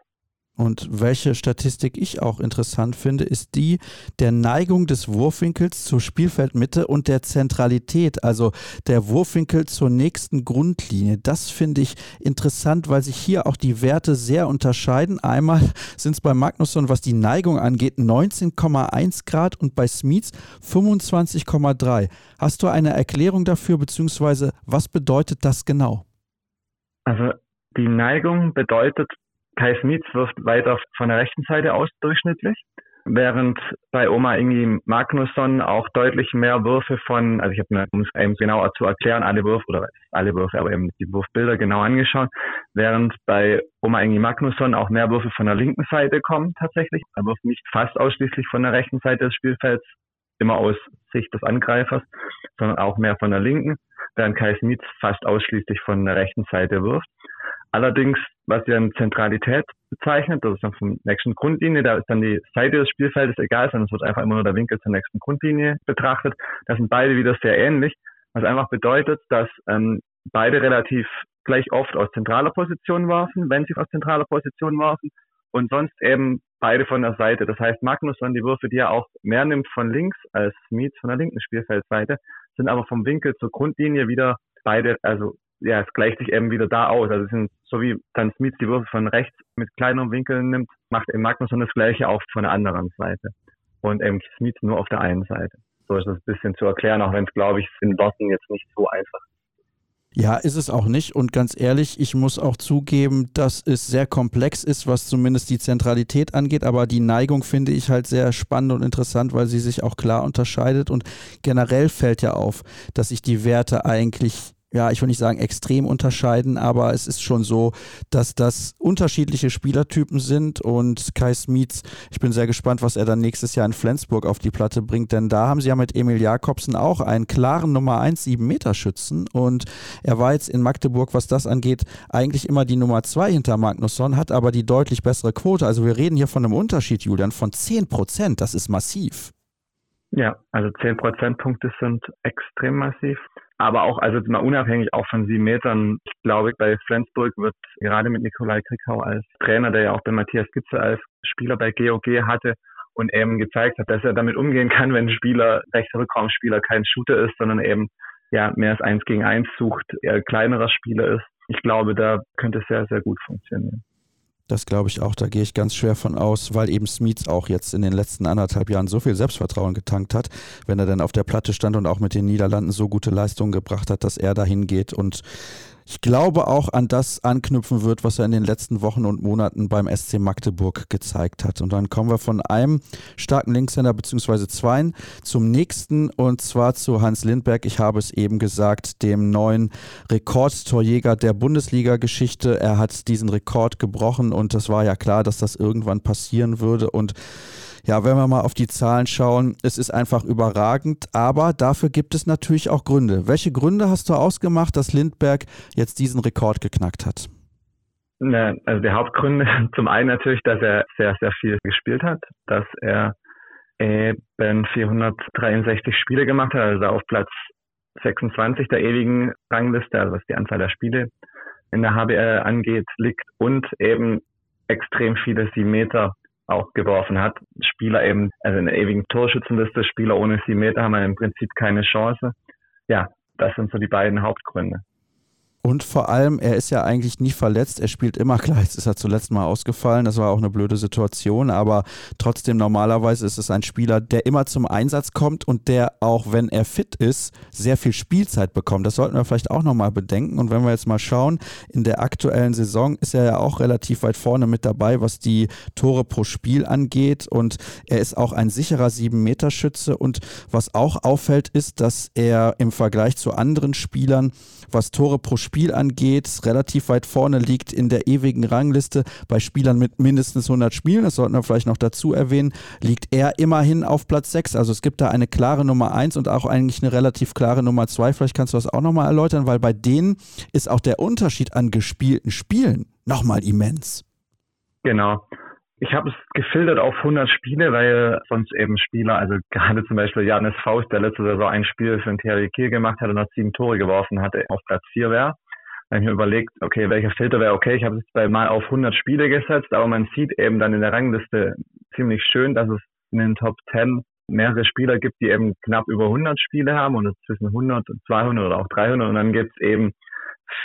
[SPEAKER 1] Und welche Statistik ich auch interessant finde, ist die der Neigung des Wurfwinkels zur Spielfeldmitte und der Zentralität, also der Wurfwinkel zur nächsten Grundlinie. Das finde ich interessant, weil sich hier auch die Werte sehr unterscheiden. Einmal sind es bei Magnusson, was die Neigung angeht, 19,1 Grad und bei Smith 25,3. Hast du eine Erklärung dafür, beziehungsweise was bedeutet das genau?
[SPEAKER 3] Also die Neigung bedeutet Kai Smith wirft weiter von der rechten Seite aus durchschnittlich, während bei Oma Ingi Magnusson auch deutlich mehr Würfe von, also ich habe mir, um es eben genauer zu erklären, alle Würfe oder alle Würfe, aber eben die Wurfbilder genau angeschaut, während bei Oma Ingi Magnusson auch mehr Würfe von der linken Seite kommen tatsächlich. Er wirft nicht fast ausschließlich von der rechten Seite des Spielfelds, immer aus Sicht des Angreifers, sondern auch mehr von der linken, während Kai Smith fast ausschließlich von der rechten Seite wirft. Allerdings, was ja eine Zentralität bezeichnet, das ist dann vom nächsten Grundlinie, da ist dann die Seite des Spielfeldes egal, sondern es wird einfach immer nur der Winkel zur nächsten Grundlinie betrachtet. Das sind beide wieder sehr ähnlich, was einfach bedeutet, dass ähm, beide relativ gleich oft aus zentraler Position werfen, wenn sie aus zentraler Position werfen und sonst eben beide von der Seite. Das heißt, Magnusson, die Würfe, die er auch mehr nimmt von links als Smith von der linken Spielfeldseite, sind aber vom Winkel zur Grundlinie wieder beide, also ja, es gleicht sich eben wieder da aus. Also es sind so wie dann Smith die Würfe von rechts mit kleineren Winkeln nimmt, macht eben Magnusson das gleiche auch von der anderen Seite. Und eben Smith nur auf der einen Seite. So ist das ein bisschen zu erklären, auch wenn es, glaube ich, in Worten jetzt nicht so einfach ist.
[SPEAKER 1] Ja, ist es auch nicht. Und ganz ehrlich, ich muss auch zugeben, dass es sehr komplex ist, was zumindest die Zentralität angeht. Aber die Neigung finde ich halt sehr spannend und interessant, weil sie sich auch klar unterscheidet. Und generell fällt ja auf, dass sich die Werte eigentlich ja, ich will nicht sagen extrem unterscheiden, aber es ist schon so, dass das unterschiedliche Spielertypen sind und Kai Smits, ich bin sehr gespannt, was er dann nächstes Jahr in Flensburg auf die Platte bringt, denn da haben sie ja mit Emil Jakobsen auch einen klaren Nummer 1 7 Meter Schützen und er war jetzt in Magdeburg, was das angeht, eigentlich immer die Nummer 2 hinter Magnusson, hat aber die deutlich bessere Quote. Also wir reden hier von einem Unterschied, Julian, von 10 Prozent, das ist massiv.
[SPEAKER 3] Ja, also 10 Prozentpunkte sind extrem massiv. Aber auch, also mal unabhängig auch von sieben Metern, ich glaube, bei Flensburg wird gerade mit Nikolai Krickau als Trainer, der ja auch bei Matthias Gitze als Spieler bei GOG hatte und eben gezeigt hat, dass er damit umgehen kann, wenn ein Spieler, rechter Rückraumspieler kein Shooter ist, sondern eben ja mehr als eins gegen eins sucht, eher kleinerer Spieler ist. Ich glaube, da könnte es sehr, sehr gut funktionieren.
[SPEAKER 1] Das glaube ich auch, da gehe ich ganz schwer von aus, weil eben Smith auch jetzt in den letzten anderthalb Jahren so viel Selbstvertrauen getankt hat, wenn er dann auf der Platte stand und auch mit den Niederlanden so gute Leistungen gebracht hat, dass er dahin geht und ich glaube auch an das anknüpfen wird, was er in den letzten Wochen und Monaten beim SC Magdeburg gezeigt hat. Und dann kommen wir von einem starken Linkshänder bzw. zweien zum nächsten und zwar zu Hans Lindberg. Ich habe es eben gesagt, dem neuen Rekordtorjäger der Bundesliga-Geschichte. Er hat diesen Rekord gebrochen und das war ja klar, dass das irgendwann passieren würde und ja, wenn wir mal auf die Zahlen schauen, es ist einfach überragend, aber dafür gibt es natürlich auch Gründe. Welche Gründe hast du ausgemacht, dass Lindberg jetzt diesen Rekord geknackt hat?
[SPEAKER 3] Also die Hauptgründe, zum einen natürlich, dass er sehr, sehr viel gespielt hat, dass er eben 463 Spiele gemacht hat, also auf Platz 26 der ewigen Rangliste, also was die Anzahl der Spiele in der HBL angeht, liegt und eben extrem viele 7 Meter auch geworfen hat. Spieler eben, also in der ewigen Torschützenliste, Spieler ohne sieben Meter haben im Prinzip keine Chance. Ja, das sind so die beiden Hauptgründe.
[SPEAKER 1] Und vor allem, er ist ja eigentlich nie verletzt. Er spielt immer klar. Jetzt ist er zuletzt mal ausgefallen. Das war auch eine blöde Situation. Aber trotzdem, normalerweise ist es ein Spieler, der immer zum Einsatz kommt und der auch, wenn er fit ist, sehr viel Spielzeit bekommt. Das sollten wir vielleicht auch nochmal bedenken. Und wenn wir jetzt mal schauen, in der aktuellen Saison ist er ja auch relativ weit vorne mit dabei, was die Tore pro Spiel angeht. Und er ist auch ein sicherer 7-Meter-Schütze. Und was auch auffällt, ist, dass er im Vergleich zu anderen Spielern, was Tore pro Spiel Spiel angeht, relativ weit vorne liegt in der ewigen Rangliste bei Spielern mit mindestens 100 Spielen. Das sollten wir vielleicht noch dazu erwähnen. Liegt er immerhin auf Platz 6. Also es gibt da eine klare Nummer 1 und auch eigentlich eine relativ klare Nummer 2. Vielleicht kannst du das auch nochmal erläutern, weil bei denen ist auch der Unterschied an gespielten Spielen nochmal immens.
[SPEAKER 3] Genau. Ich habe es gefiltert auf 100 Spiele, weil sonst eben Spieler, also gerade zum Beispiel Janis Faust, der letzte Saison ein Spiel für den THW Kiel gemacht hat und hat sieben Tore geworfen hatte, auf Platz 4 wäre. Da habe ich mir überlegt, okay, welcher Filter wäre okay. Ich habe es mal auf 100 Spiele gesetzt, aber man sieht eben dann in der Rangliste ziemlich schön, dass es in den Top 10 mehrere Spieler gibt, die eben knapp über 100 Spiele haben und zwischen 100 und 200 oder auch 300 und dann gibt es eben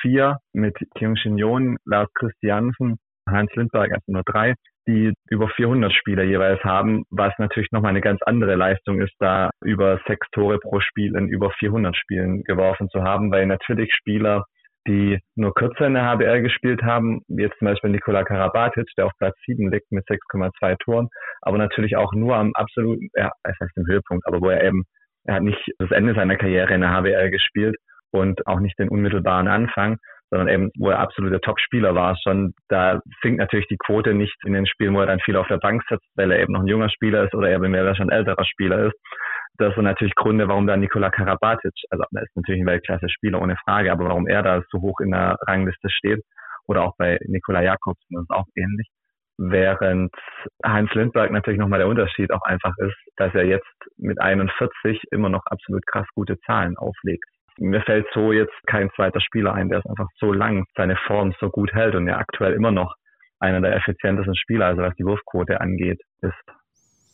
[SPEAKER 3] vier mit Kim Shin-Yon, Lars Christiansen, Hans Lindberg, also nur drei, die über 400 Spieler jeweils haben, was natürlich nochmal eine ganz andere Leistung ist, da über sechs Tore pro Spiel in über 400 Spielen geworfen zu haben, weil natürlich Spieler, die nur kürzer in der HBL gespielt haben, wie jetzt zum Beispiel Nikola Karabatic, der auf Platz 7 liegt mit 6,2 Toren, aber natürlich auch nur am absoluten, ja, das heißt im Höhepunkt, aber wo er eben, er hat nicht das Ende seiner Karriere in der HBL gespielt und auch nicht den unmittelbaren Anfang sondern eben, wo er absoluter Top-Spieler war schon, da sinkt natürlich die Quote nicht in den Spielen, wo er dann viel auf der Bank sitzt, weil er eben noch ein junger Spieler ist oder er, wenn er schon ein älterer Spieler ist. Das sind natürlich Gründe, warum da Nikola Karabatic, also er ist natürlich ein Weltklasse-Spieler ohne Frage, aber warum er da so hoch in der Rangliste steht oder auch bei Nikola Jakobsen ist auch ähnlich. Während Heinz Lindberg natürlich nochmal der Unterschied auch einfach ist, dass er jetzt mit 41 immer noch absolut krass gute Zahlen auflegt mir fällt so jetzt kein zweiter Spieler ein, der es einfach so lang seine Form so gut hält und ja aktuell immer noch einer der effizientesten Spieler, also was die Wurfquote angeht, ist.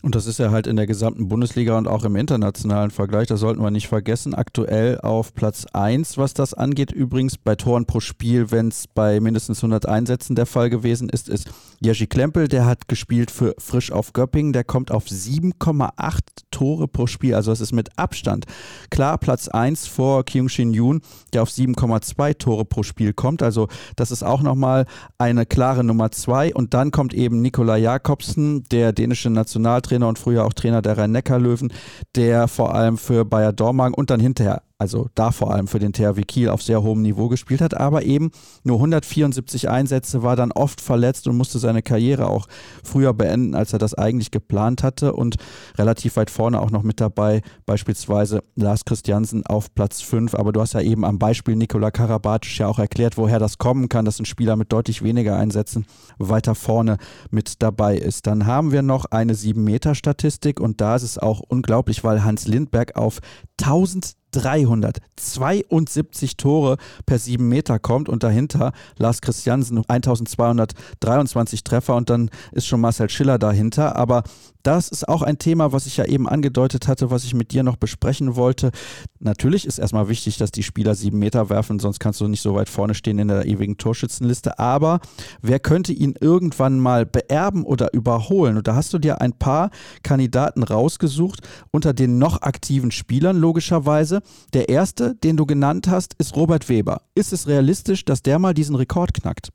[SPEAKER 1] Und das ist ja halt in der gesamten Bundesliga und auch im internationalen Vergleich, das sollten wir nicht vergessen, aktuell auf Platz 1, was das angeht. Übrigens bei Toren pro Spiel, wenn es bei mindestens 100 Einsätzen der Fall gewesen ist, ist Jerzy Klempel, der hat gespielt für Frisch auf Göppingen, der kommt auf 7,8 Tore pro Spiel. Also es ist mit Abstand klar Platz 1 vor Kyung Shin Yoon, der auf 7,2 Tore pro Spiel kommt. Also das ist auch nochmal eine klare Nummer 2. Und dann kommt eben Nikola Jakobsen, der dänische Nationaltrainer Trainer und früher auch Trainer der Rhein-Neckar-Löwen, der vor allem für Bayer Dormagen und dann hinterher also da vor allem für den THW Kiel auf sehr hohem Niveau gespielt hat, aber eben nur 174 Einsätze, war dann oft verletzt und musste seine Karriere auch früher beenden, als er das eigentlich geplant hatte und relativ weit vorne auch noch mit dabei, beispielsweise Lars Christiansen auf Platz 5, aber du hast ja eben am Beispiel Nikola Karabatic ja auch erklärt, woher das kommen kann, dass ein Spieler mit deutlich weniger Einsätzen weiter vorne mit dabei ist. Dann haben wir noch eine 7-Meter-Statistik und da ist es auch unglaublich, weil Hans Lindberg auf 1000 372 Tore per 7 Meter kommt und dahinter Lars Christiansen 1223 Treffer und dann ist schon Marcel Schiller dahinter. Aber das ist auch ein Thema, was ich ja eben angedeutet hatte, was ich mit dir noch besprechen wollte. Natürlich ist erstmal wichtig, dass die Spieler sieben Meter werfen, sonst kannst du nicht so weit vorne stehen in der ewigen Torschützenliste. Aber wer könnte ihn irgendwann mal beerben oder überholen? Und da hast du dir ein paar Kandidaten rausgesucht unter den noch aktiven Spielern, logischerweise. Der erste, den du genannt hast, ist Robert Weber. Ist es realistisch, dass der mal diesen Rekord knackt?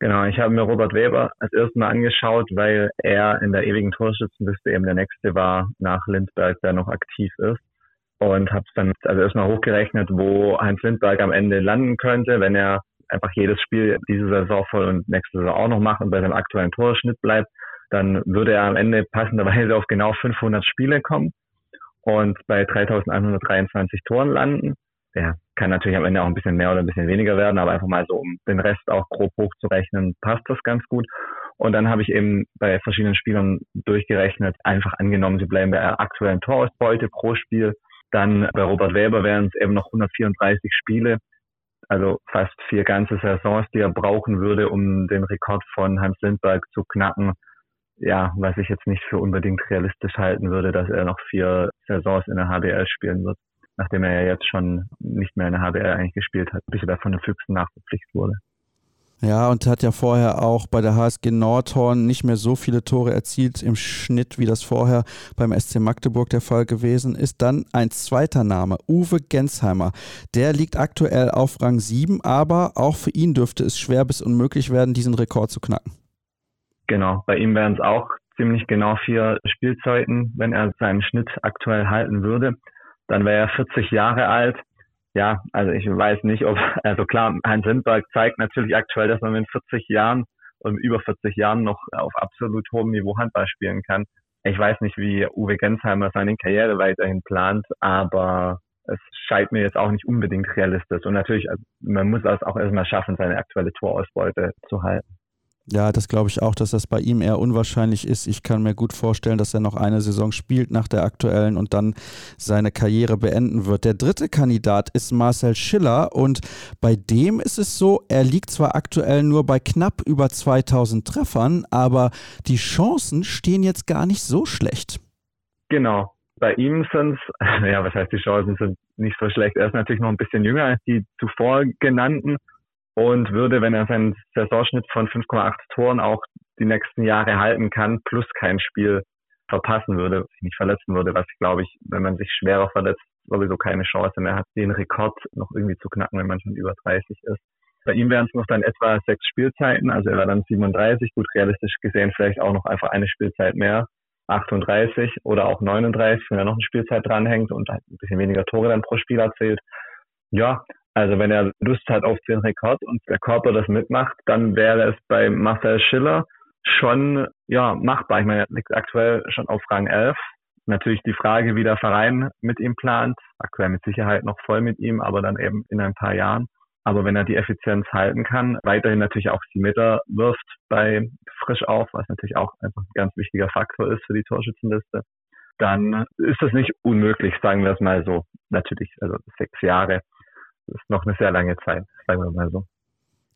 [SPEAKER 3] Genau, ich habe mir Robert Weber als erstes Mal angeschaut, weil er in der ewigen Torschützenliste eben der nächste war nach Lindberg, der noch aktiv ist. Und habe es dann also erstmal hochgerechnet, wo Heinz Lindberg am Ende landen könnte, wenn er einfach jedes Spiel diese Saison voll und nächste Saison auch noch macht und bei seinem aktuellen Torschnitt bleibt, dann würde er am Ende passenderweise auf genau 500 Spiele kommen und bei 3123 Toren landen. Der kann natürlich am Ende auch ein bisschen mehr oder ein bisschen weniger werden, aber einfach mal so, um den Rest auch grob hochzurechnen, passt das ganz gut. Und dann habe ich eben bei verschiedenen Spielern durchgerechnet, einfach angenommen, sie bleiben bei der aktuellen Torausbeute pro Spiel. Dann bei Robert Weber wären es eben noch 134 Spiele, also fast vier ganze Saisons, die er brauchen würde, um den Rekord von Hans Lindberg zu knacken. Ja, was ich jetzt nicht für unbedingt realistisch halten würde, dass er noch vier Saisons in der HBL spielen wird nachdem er ja jetzt schon nicht mehr in der HBL eigentlich gespielt hat, bis er da von den Füchsen nachverpflichtet wurde.
[SPEAKER 1] Ja, und hat ja vorher auch bei der HSG Nordhorn nicht mehr so viele Tore erzielt im Schnitt, wie das vorher beim SC Magdeburg der Fall gewesen ist. Dann ein zweiter Name, Uwe Gensheimer. Der liegt aktuell auf Rang 7, aber auch für ihn dürfte es schwer bis unmöglich werden, diesen Rekord zu knacken.
[SPEAKER 3] Genau, bei ihm wären es auch ziemlich genau vier Spielzeiten, wenn er seinen Schnitt aktuell halten würde dann wäre er 40 Jahre alt. Ja, also ich weiß nicht, ob, also klar, Heinz Lindberg zeigt natürlich aktuell, dass man mit 40 Jahren und über 40 Jahren noch auf absolut hohem Niveau Handball spielen kann. Ich weiß nicht, wie Uwe Gensheimer seine Karriere weiterhin plant, aber es scheint mir jetzt auch nicht unbedingt realistisch. Und natürlich, also man muss es auch erstmal schaffen, seine aktuelle Torausbeute zu halten.
[SPEAKER 1] Ja, das glaube ich auch, dass das bei ihm eher unwahrscheinlich ist. Ich kann mir gut vorstellen, dass er noch eine Saison spielt nach der aktuellen und dann seine Karriere beenden wird. Der dritte Kandidat ist Marcel Schiller und bei dem ist es so, er liegt zwar aktuell nur bei knapp über 2000 Treffern, aber die Chancen stehen jetzt gar nicht so schlecht.
[SPEAKER 3] Genau. Bei ihm sind es, ja, was heißt die Chancen sind nicht so schlecht. Er ist natürlich noch ein bisschen jünger als die zuvor genannten und würde, wenn er seinen Saisonschnitt von 5,8 Toren auch die nächsten Jahre halten kann, plus kein Spiel verpassen würde, sich nicht verletzen würde, was glaube ich, wenn man sich schwerer verletzt, sowieso keine Chance mehr hat, den Rekord noch irgendwie zu knacken, wenn man schon über 30 ist. Bei ihm wären es noch dann etwa sechs Spielzeiten, also er war dann 37, gut realistisch gesehen vielleicht auch noch einfach eine Spielzeit mehr, 38 oder auch 39, wenn er noch eine Spielzeit dranhängt und ein bisschen weniger Tore dann pro Spiel erzählt. Ja, also wenn er Lust hat auf den Rekord und der Körper das mitmacht, dann wäre es bei Marcel Schiller schon ja machbar. Ich meine, er liegt aktuell schon auf Rang 11. Natürlich die Frage, wie der Verein mit ihm plant. Aktuell mit Sicherheit noch voll mit ihm, aber dann eben in ein paar Jahren. Aber wenn er die Effizienz halten kann, weiterhin natürlich auch die Meter wirft bei frisch auf, was natürlich auch einfach ein ganz wichtiger Faktor ist für die Torschützenliste, dann ist das nicht unmöglich, sagen wir es mal so. Natürlich, also sechs Jahre ist noch eine sehr lange Zeit, sagen wir mal so.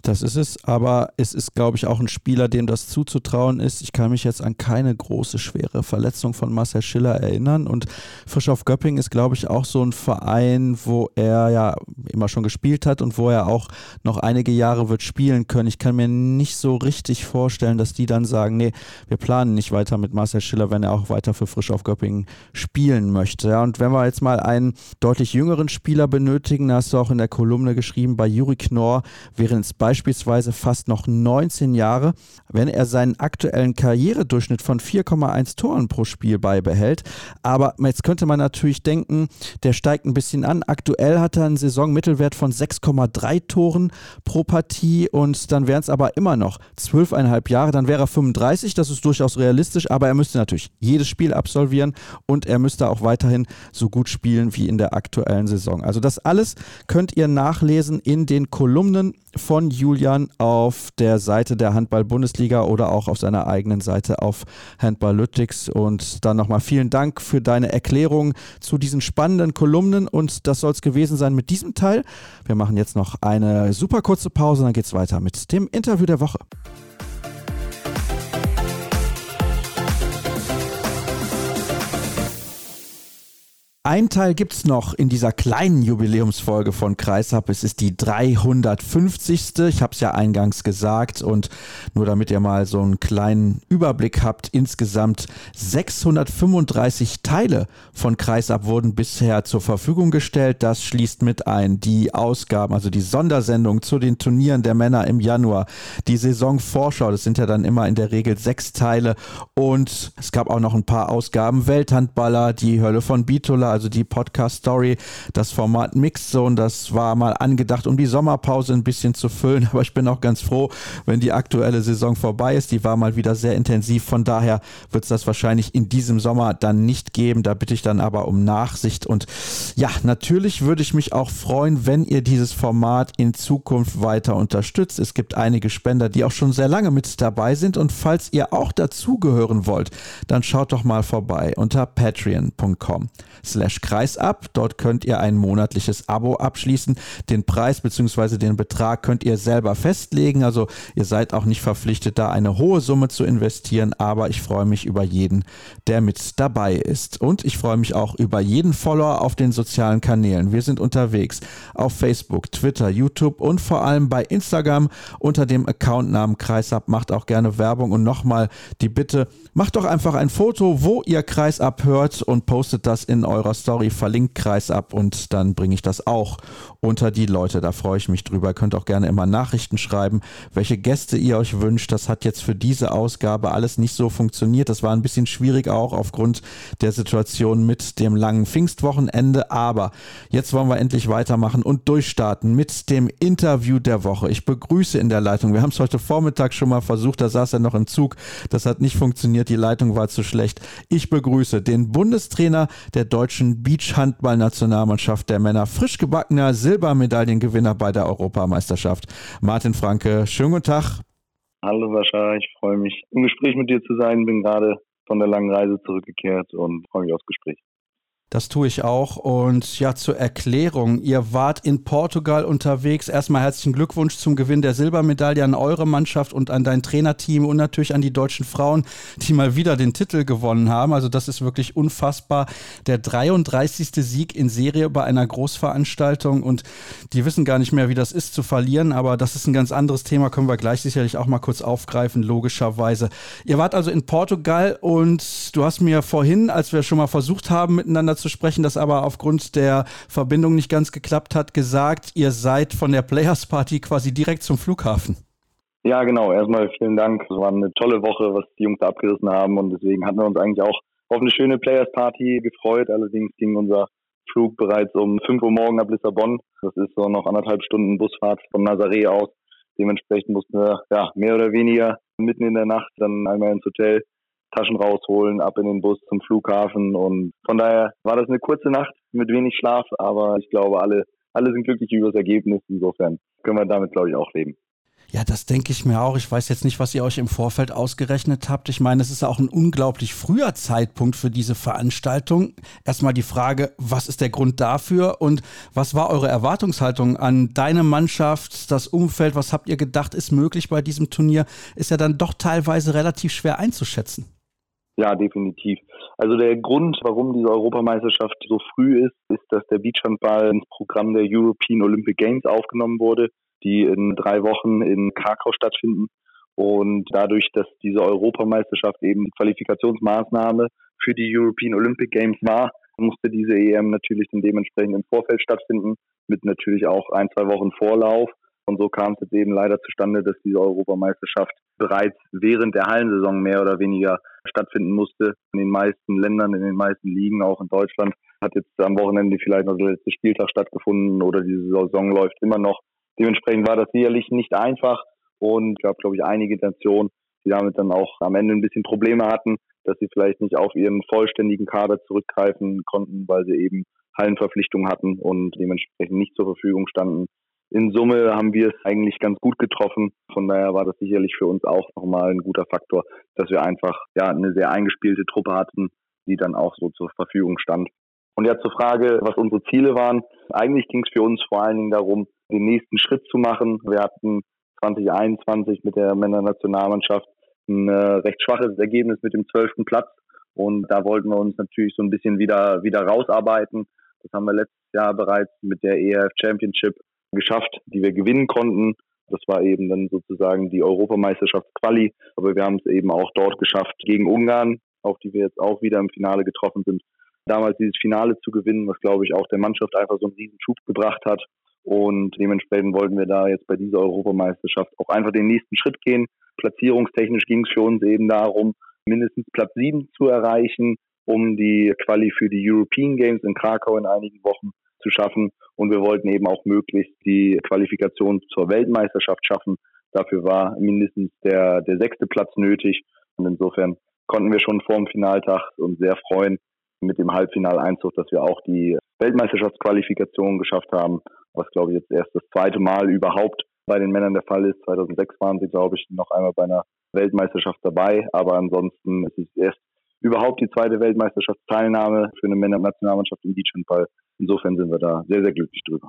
[SPEAKER 1] Das ist es, aber es ist, glaube ich, auch ein Spieler, dem das zuzutrauen ist. Ich kann mich jetzt an keine große, schwere Verletzung von Marcel Schiller erinnern. Und Frischhoff Göpping ist, glaube ich, auch so ein Verein, wo er ja immer schon gespielt hat und wo er auch noch einige Jahre wird spielen können. Ich kann mir nicht so richtig vorstellen, dass die dann sagen, nee, wir planen nicht weiter mit Marcel Schiller, wenn er auch weiter für Frischhoff Göpping spielen möchte. Ja, und wenn wir jetzt mal einen deutlich jüngeren Spieler benötigen, hast du auch in der Kolumne geschrieben, bei Juri Knorr wären es beispielsweise beispielsweise fast noch 19 Jahre, wenn er seinen aktuellen Karrieredurchschnitt von 4,1 Toren pro Spiel beibehält. Aber jetzt könnte man natürlich denken, der steigt ein bisschen an. Aktuell hat er einen Saisonmittelwert von 6,3 Toren pro Partie und dann wären es aber immer noch 12,5 Jahre. Dann wäre er 35, das ist durchaus realistisch, aber er müsste natürlich jedes Spiel absolvieren und er müsste auch weiterhin so gut spielen wie in der aktuellen Saison. Also das alles könnt ihr nachlesen in den Kolumnen von Julian auf der Seite der Handball-Bundesliga oder auch auf seiner eigenen Seite auf Handballytics. Und dann nochmal vielen Dank für deine Erklärung zu diesen spannenden Kolumnen. Und das soll es gewesen sein mit diesem Teil. Wir machen jetzt noch eine super kurze Pause, dann geht es weiter mit dem Interview der Woche. Ein Teil gibt es noch in dieser kleinen Jubiläumsfolge von Kreishab. Es ist die 350. Ich habe es ja eingangs gesagt und nur damit ihr mal so einen kleinen Überblick habt, insgesamt 635 Teile von Kreishab wurden bisher zur Verfügung gestellt. Das schließt mit ein die Ausgaben, also die Sondersendung zu den Turnieren der Männer im Januar, die Saisonvorschau, das sind ja dann immer in der Regel sechs Teile und es gab auch noch ein paar Ausgaben Welthandballer, die Hölle von Bitola, also die Podcast-Story, das Format Mixzone, das war mal angedacht, um die Sommerpause ein bisschen zu füllen, aber ich bin auch ganz froh, wenn die aktuelle Saison vorbei ist. Die war mal wieder sehr intensiv, von daher wird es das wahrscheinlich in diesem Sommer dann nicht geben. Da bitte ich dann aber um Nachsicht und ja, natürlich würde ich mich auch freuen, wenn ihr dieses Format in Zukunft weiter unterstützt. Es gibt einige Spender, die auch schon sehr lange mit dabei sind und falls ihr auch dazugehören wollt, dann schaut doch mal vorbei unter patreon.com kreisab. Dort könnt ihr ein monatliches Abo abschließen. Den Preis bzw. den Betrag könnt ihr selber festlegen. Also ihr seid auch nicht verpflichtet, da eine hohe Summe zu investieren. Aber ich freue mich über jeden, der mit dabei ist. Und ich freue mich auch über jeden Follower auf den sozialen Kanälen. Wir sind unterwegs auf Facebook, Twitter, YouTube und vor allem bei Instagram unter dem Accountnamen Kreisab. Macht auch gerne Werbung und nochmal die Bitte, macht doch einfach ein Foto, wo ihr Kreisab hört und postet das in eurer Story verlinkt Kreis ab und dann bringe ich das auch unter die Leute. Da freue ich mich drüber. Ihr könnt auch gerne immer Nachrichten schreiben, welche Gäste ihr euch wünscht. Das hat jetzt für diese Ausgabe alles nicht so funktioniert. Das war ein bisschen schwierig auch aufgrund der Situation mit dem langen Pfingstwochenende. Aber jetzt wollen wir endlich weitermachen und durchstarten mit dem Interview der Woche. Ich begrüße in der Leitung. Wir haben es heute Vormittag schon mal versucht. Da saß er noch im Zug. Das hat nicht funktioniert. Die Leitung war zu schlecht. Ich begrüße den Bundestrainer der deutschen Beachhandball-Nationalmannschaft der Männer, frisch gebackener Silbermedaillengewinner bei der Europameisterschaft. Martin Franke, schönen guten Tag.
[SPEAKER 4] Hallo Sascha, ich freue mich, im Gespräch mit dir zu sein. Bin gerade von der langen Reise zurückgekehrt und freue mich aufs Gespräch.
[SPEAKER 1] Das tue ich auch. Und ja, zur Erklärung, ihr wart in Portugal unterwegs. Erstmal herzlichen Glückwunsch zum Gewinn der Silbermedaille an eure Mannschaft und an dein Trainerteam und natürlich an die deutschen Frauen, die mal wieder den Titel gewonnen haben. Also das ist wirklich unfassbar. Der 33. Sieg in Serie bei einer Großveranstaltung und die wissen gar nicht mehr, wie das ist zu verlieren. Aber das ist ein ganz anderes Thema, können wir gleich sicherlich auch mal kurz aufgreifen, logischerweise. Ihr wart also in Portugal und du hast mir vorhin, als wir schon mal versucht haben, miteinander zu zu sprechen, das aber aufgrund der Verbindung nicht ganz geklappt hat, gesagt, ihr seid von der Players Party quasi direkt zum Flughafen.
[SPEAKER 4] Ja, genau. Erstmal vielen Dank. Es war eine tolle Woche, was die Jungs da abgerissen haben und deswegen hatten wir uns eigentlich auch auf eine schöne Players Party gefreut. Allerdings ging unser Flug bereits um 5 Uhr morgen ab Lissabon. Das ist so noch anderthalb Stunden Busfahrt von Nazaré aus. Dementsprechend mussten wir ja mehr oder weniger mitten in der Nacht dann einmal ins Hotel Taschen rausholen, ab in den Bus zum Flughafen. Und von daher war das eine kurze Nacht mit wenig Schlaf, aber ich glaube, alle, alle sind glücklich über das Ergebnis. Insofern können wir damit, glaube ich, auch leben.
[SPEAKER 1] Ja, das denke ich mir auch. Ich weiß jetzt nicht, was ihr euch im Vorfeld ausgerechnet habt. Ich meine, es ist auch ein unglaublich früher Zeitpunkt für diese Veranstaltung. Erstmal die Frage, was ist der Grund dafür und was war eure Erwartungshaltung an deine Mannschaft, das Umfeld? Was habt ihr gedacht, ist möglich bei diesem Turnier? Ist ja dann doch teilweise relativ schwer einzuschätzen.
[SPEAKER 4] Ja, definitiv. Also der Grund, warum diese Europameisterschaft so früh ist, ist, dass der Beachhandball ins Programm der European Olympic Games aufgenommen wurde die in drei Wochen in Krakau stattfinden. Und dadurch, dass diese Europameisterschaft eben die Qualifikationsmaßnahme für die European Olympic Games war, musste diese EM natürlich dann dementsprechend im Vorfeld stattfinden, mit natürlich auch ein, zwei Wochen Vorlauf. Und so kam es jetzt eben leider zustande, dass diese Europameisterschaft bereits während der Hallensaison mehr oder weniger stattfinden musste. In den meisten Ländern, in den meisten Ligen, auch in Deutschland, hat jetzt am Wochenende vielleicht noch der letzte Spieltag stattgefunden oder diese Saison läuft immer noch. Dementsprechend war das sicherlich nicht einfach und gab, glaube ich, einige Nationen, die damit dann auch am Ende ein bisschen Probleme hatten, dass sie vielleicht nicht auf ihren vollständigen Kader zurückgreifen konnten, weil sie eben Hallenverpflichtungen hatten und dementsprechend nicht zur Verfügung standen. In Summe haben wir es eigentlich ganz gut getroffen. Von daher war das sicherlich für uns auch nochmal ein guter Faktor, dass wir einfach ja eine sehr eingespielte Truppe hatten, die dann auch so zur Verfügung stand. Und ja zur Frage, was unsere Ziele waren. Eigentlich ging es für uns vor allen Dingen darum, den nächsten Schritt zu machen. Wir hatten 2021 mit der Männernationalmannschaft ein äh, recht schwaches Ergebnis mit dem zwölften Platz. Und da wollten wir uns natürlich so ein bisschen wieder, wieder rausarbeiten. Das haben wir letztes Jahr bereits mit der ERF Championship geschafft, die wir gewinnen konnten. Das war eben dann sozusagen die Europameisterschaftsquali. Aber wir haben es eben auch dort geschafft gegen Ungarn, auf die wir jetzt auch wieder im Finale getroffen sind. Damals dieses Finale zu gewinnen, was glaube ich auch der Mannschaft einfach so einen riesen Schub gebracht hat. Und dementsprechend wollten wir da jetzt bei dieser Europameisterschaft auch einfach den nächsten Schritt gehen. Platzierungstechnisch ging es für uns eben darum, mindestens Platz sieben zu erreichen, um die Quali für die European Games in Krakau in einigen Wochen zu schaffen. Und wir wollten eben auch möglichst die Qualifikation zur Weltmeisterschaft schaffen. Dafür war mindestens der, der sechste Platz nötig. Und insofern konnten wir schon vor dem Finaltag uns sehr freuen mit dem Halbfinaleinzug, dass wir auch die Weltmeisterschaftsqualifikation geschafft haben was glaube ich jetzt erst das zweite Mal überhaupt bei den Männern der Fall ist. 2006 waren sie, glaube ich, noch einmal bei einer Weltmeisterschaft dabei, aber ansonsten ist es erst überhaupt die zweite Weltmeisterschaftsteilnahme für eine Männernationalmannschaft im Beachhandball. Insofern sind wir da sehr, sehr glücklich drüber.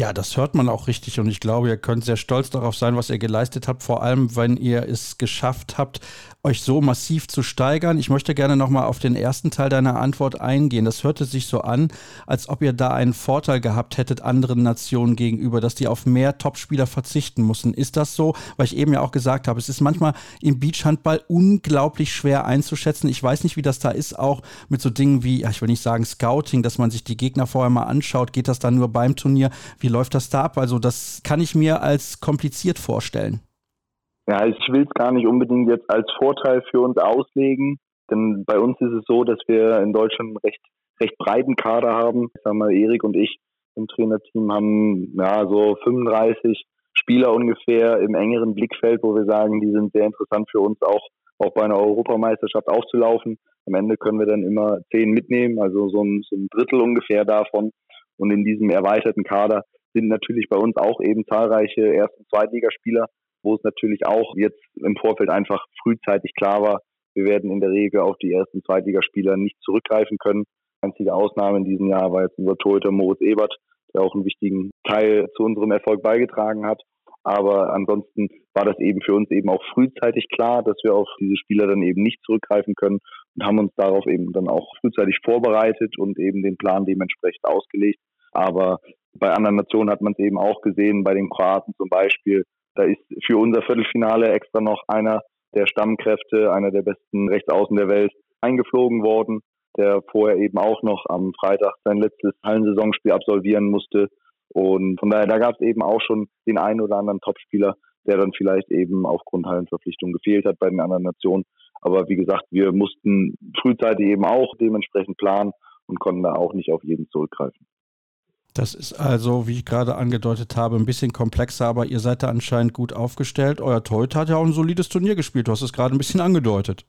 [SPEAKER 1] Ja, das hört man auch richtig und ich glaube, ihr könnt sehr stolz darauf sein, was ihr geleistet habt, vor allem wenn ihr es geschafft habt, euch so massiv zu steigern. Ich möchte gerne nochmal auf den ersten Teil deiner Antwort eingehen. Das hörte sich so an, als ob ihr da einen Vorteil gehabt hättet anderen Nationen gegenüber, dass die auf mehr Topspieler verzichten mussten. Ist das so? Weil ich eben ja auch gesagt habe, es ist manchmal im Beachhandball unglaublich schwer einzuschätzen. Ich weiß nicht, wie das da ist, auch mit so Dingen wie, ich will nicht sagen Scouting, dass man sich die Gegner vorher mal anschaut. Geht das dann nur beim Turnier? Wie läuft das da ab? Also das kann ich mir als kompliziert vorstellen.
[SPEAKER 4] Ja, ich will es gar nicht unbedingt jetzt als Vorteil für uns auslegen, denn bei uns ist es so, dass wir in Deutschland einen recht, recht breiten Kader haben. Ich sag mal, Erik und ich im Trainerteam haben ja so 35 Spieler ungefähr im engeren Blickfeld, wo wir sagen, die sind sehr interessant für uns auch, auch bei einer Europameisterschaft aufzulaufen. Am Ende können wir dann immer zehn mitnehmen, also so ein, so ein Drittel ungefähr davon. Und in diesem erweiterten Kader sind natürlich bei uns auch eben zahlreiche Erst- und Zweitligaspieler, wo es natürlich auch jetzt im Vorfeld einfach frühzeitig klar war, wir werden in der Regel auf die Erst- und Zweitligaspieler nicht zurückgreifen können. Einzige Ausnahme in diesem Jahr war jetzt unser Torhüter Moritz Ebert, der auch einen wichtigen Teil zu unserem Erfolg beigetragen hat. Aber ansonsten war das eben für uns eben auch frühzeitig klar, dass wir auf diese Spieler dann eben nicht zurückgreifen können und haben uns darauf eben dann auch frühzeitig vorbereitet und eben den Plan dementsprechend ausgelegt. Aber bei anderen Nationen hat man es eben auch gesehen, bei den Kroaten zum Beispiel. Da ist für unser Viertelfinale extra noch einer der Stammkräfte, einer der besten Rechtsaußen der Welt, eingeflogen worden, der vorher eben auch noch am Freitag sein letztes Hallensaisonspiel absolvieren musste. Und von daher, da gab es eben auch schon den einen oder anderen Topspieler, der dann vielleicht eben aufgrund Hallenverpflichtung gefehlt hat bei den anderen Nationen. Aber wie gesagt, wir mussten frühzeitig eben auch dementsprechend planen und konnten da auch nicht auf jeden zurückgreifen.
[SPEAKER 1] Das ist also, wie ich gerade angedeutet habe, ein bisschen komplexer, aber ihr seid da anscheinend gut aufgestellt. Euer Torhüter hat ja auch ein solides Turnier gespielt. Du hast es gerade ein bisschen angedeutet.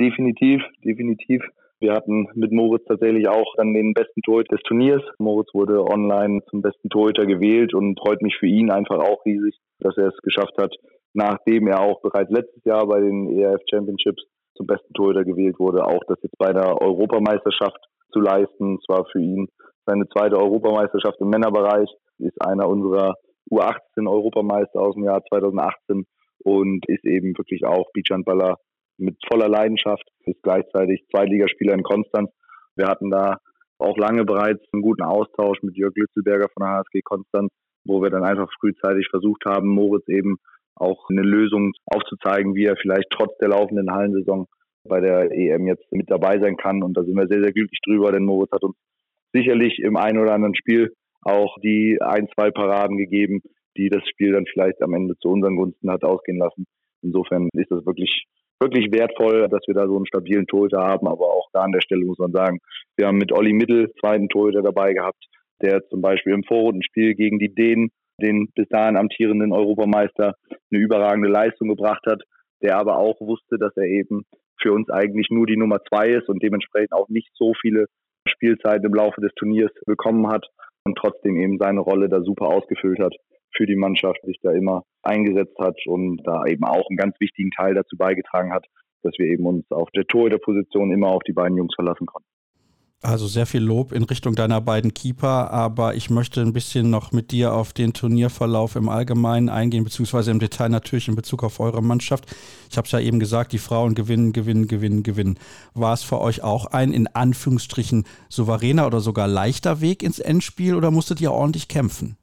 [SPEAKER 4] Definitiv, definitiv. Wir hatten mit Moritz tatsächlich auch dann den besten Torhüter des Turniers. Moritz wurde online zum besten Torhüter gewählt und freut mich für ihn einfach auch riesig, dass er es geschafft hat, nachdem er auch bereits letztes Jahr bei den ERF Championships zum besten Torhüter gewählt wurde, auch das jetzt bei der Europameisterschaft zu leisten. Es war für ihn seine zweite Europameisterschaft im Männerbereich, ist einer unserer U18 Europameister aus dem Jahr 2018 und ist eben wirklich auch Beachhandballer mit voller Leidenschaft, ist gleichzeitig Zweitligaspieler in Konstanz. Wir hatten da auch lange bereits einen guten Austausch mit Jörg Lützelberger von der HSG Konstanz, wo wir dann einfach frühzeitig versucht haben, Moritz eben auch eine Lösung aufzuzeigen, wie er vielleicht trotz der laufenden Hallensaison bei der EM jetzt mit dabei sein kann. Und da sind wir sehr, sehr glücklich drüber, denn Moritz hat uns sicherlich im einen oder anderen Spiel auch die ein, zwei Paraden gegeben, die das Spiel dann vielleicht am Ende zu unseren Gunsten hat ausgehen lassen. Insofern ist das wirklich, wirklich wertvoll, dass wir da so einen stabilen Torhüter haben. Aber auch da an der Stelle muss man sagen, wir haben mit Olli Mittel zweiten Torhüter dabei gehabt, der zum Beispiel im Vorrundenspiel gegen die Dänen, den bis dahin amtierenden Europameister, eine überragende Leistung gebracht hat, der aber auch wusste, dass er eben für uns eigentlich nur die Nummer zwei ist und dementsprechend auch nicht so viele Spielzeiten im Laufe des Turniers bekommen hat und trotzdem eben seine Rolle da super ausgefüllt hat für die Mannschaft, sich da immer eingesetzt hat und da eben auch einen ganz wichtigen Teil dazu beigetragen hat, dass wir eben uns auf der Torhüterposition immer auf die beiden Jungs verlassen konnten.
[SPEAKER 1] Also sehr viel Lob in Richtung deiner beiden Keeper, aber ich möchte ein bisschen noch mit dir auf den Turnierverlauf im Allgemeinen eingehen, beziehungsweise im Detail natürlich in Bezug auf eure Mannschaft. Ich habe es ja eben gesagt, die Frauen gewinnen, gewinnen, gewinnen, gewinnen. War es für euch auch ein in Anführungsstrichen souveräner oder sogar leichter Weg ins Endspiel oder musstet ihr ordentlich kämpfen?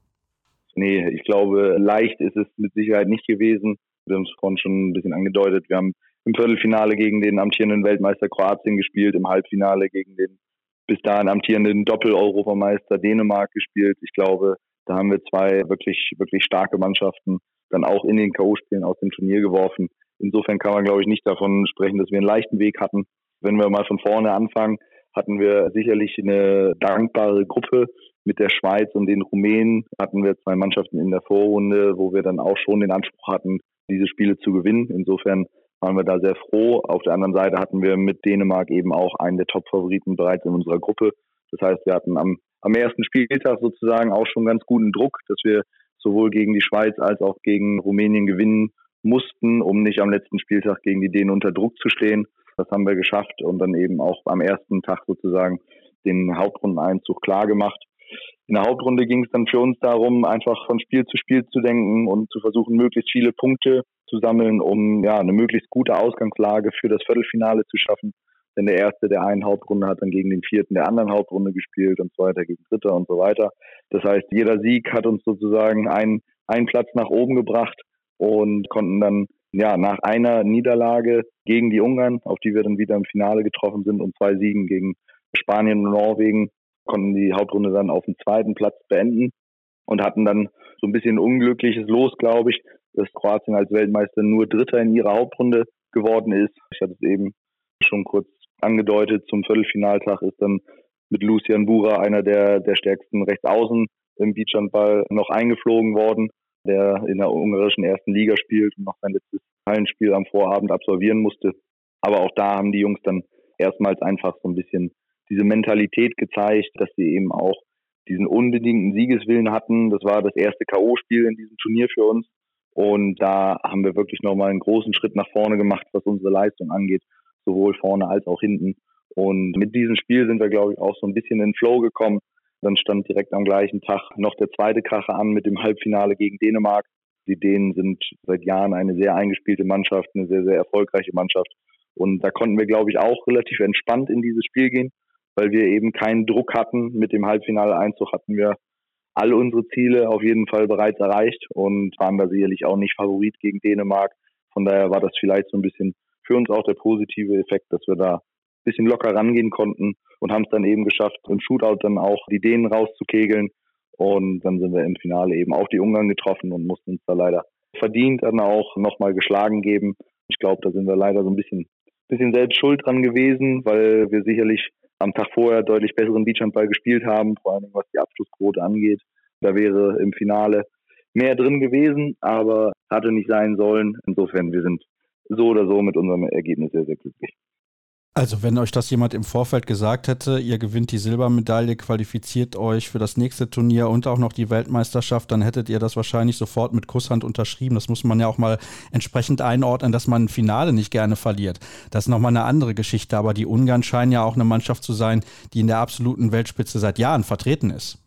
[SPEAKER 4] Nee, ich glaube, leicht ist es mit Sicherheit nicht gewesen. Wir haben es vorhin schon ein bisschen angedeutet. Wir haben im Viertelfinale gegen den amtierenden Weltmeister Kroatien gespielt, im Halbfinale gegen den bis dahin amtierenden Doppel-Europameister Dänemark gespielt. Ich glaube, da haben wir zwei wirklich, wirklich starke Mannschaften dann auch in den K.O.-Spielen aus dem Turnier geworfen. Insofern kann man, glaube ich, nicht davon sprechen, dass wir einen leichten Weg hatten. Wenn wir mal von vorne anfangen, hatten wir sicherlich eine dankbare Gruppe. Mit der Schweiz und den Rumänen hatten wir zwei Mannschaften in der Vorrunde, wo wir dann auch schon den Anspruch hatten, diese Spiele zu gewinnen. Insofern waren wir da sehr froh. Auf der anderen Seite hatten wir mit Dänemark eben auch einen der Top-Favoriten bereits in unserer Gruppe. Das heißt, wir hatten am, am ersten Spieltag sozusagen auch schon ganz guten Druck, dass wir sowohl gegen die Schweiz als auch gegen Rumänien gewinnen mussten, um nicht am letzten Spieltag gegen die Dänen unter Druck zu stehen. Das haben wir geschafft und dann eben auch am ersten Tag sozusagen den Hauptrundeneinzug klar gemacht. In der Hauptrunde ging es dann für uns darum, einfach von Spiel zu Spiel zu denken und zu versuchen, möglichst viele Punkte zu sammeln, um ja eine möglichst gute Ausgangslage für das Viertelfinale zu schaffen. Denn der erste der einen Hauptrunde hat dann gegen den vierten der anderen Hauptrunde gespielt und so weiter gegen dritter und so weiter. Das heißt, jeder Sieg hat uns sozusagen einen, einen Platz nach oben gebracht und konnten dann ja nach einer Niederlage gegen die Ungarn, auf die wir dann wieder im Finale getroffen sind und zwei Siegen gegen Spanien und Norwegen, konnten die Hauptrunde dann auf dem zweiten Platz beenden und hatten dann so ein bisschen unglückliches Los, glaube ich, dass Kroatien als Weltmeister nur Dritter in ihrer Hauptrunde geworden ist. Ich hatte es eben schon kurz angedeutet. Zum Viertelfinaltag ist dann mit Lucian Bura einer der, der stärksten Rechtsaußen im Beachhandball noch eingeflogen worden, der in der ungarischen ersten Liga spielt und noch sein letztes Hallenspiel am Vorabend absolvieren musste. Aber auch da haben die Jungs dann erstmals einfach so ein bisschen diese Mentalität gezeigt, dass sie eben auch diesen unbedingten Siegeswillen hatten. Das war das erste K.O.-Spiel in diesem Turnier für uns. Und da haben wir wirklich nochmal einen großen Schritt nach vorne gemacht, was unsere Leistung angeht, sowohl vorne als auch hinten. Und mit diesem Spiel sind wir, glaube ich, auch so ein bisschen in Flow gekommen. Dann stand direkt am gleichen Tag noch der zweite Kracher an mit dem Halbfinale gegen Dänemark. Die Dänen sind seit Jahren eine sehr eingespielte Mannschaft, eine sehr, sehr erfolgreiche Mannschaft. Und da konnten wir, glaube ich, auch relativ entspannt in dieses Spiel gehen weil wir eben keinen Druck hatten. Mit dem Halbfinale-Einzug hatten wir alle unsere Ziele auf jeden Fall bereits erreicht und waren da sicherlich auch nicht Favorit gegen Dänemark. Von daher war das vielleicht so ein bisschen für uns auch der positive Effekt, dass wir da ein bisschen locker rangehen konnten und haben es dann eben geschafft, im Shootout dann auch die Dänen rauszukegeln. Und dann sind wir im Finale eben auf die Ungarn getroffen und mussten uns da leider verdient dann auch nochmal geschlagen geben. Ich glaube, da sind wir leider so ein bisschen, bisschen selbst schuld dran gewesen, weil wir sicherlich am Tag vorher deutlich besseren Beachhandball gespielt haben, vor allem was die Abschlussquote angeht. Da wäre im Finale mehr drin gewesen, aber hatte nicht sein sollen. Insofern, wir sind so oder so mit unserem Ergebnis sehr, sehr glücklich.
[SPEAKER 1] Also, wenn euch das jemand im Vorfeld gesagt hätte, ihr gewinnt die Silbermedaille, qualifiziert euch für das nächste Turnier und auch noch die Weltmeisterschaft, dann hättet ihr das wahrscheinlich sofort mit Kusshand unterschrieben. Das muss man ja auch mal entsprechend einordnen, dass man ein Finale nicht gerne verliert. Das ist nochmal eine andere Geschichte, aber die Ungarn scheinen ja auch eine Mannschaft zu sein, die in der absoluten Weltspitze seit Jahren vertreten ist.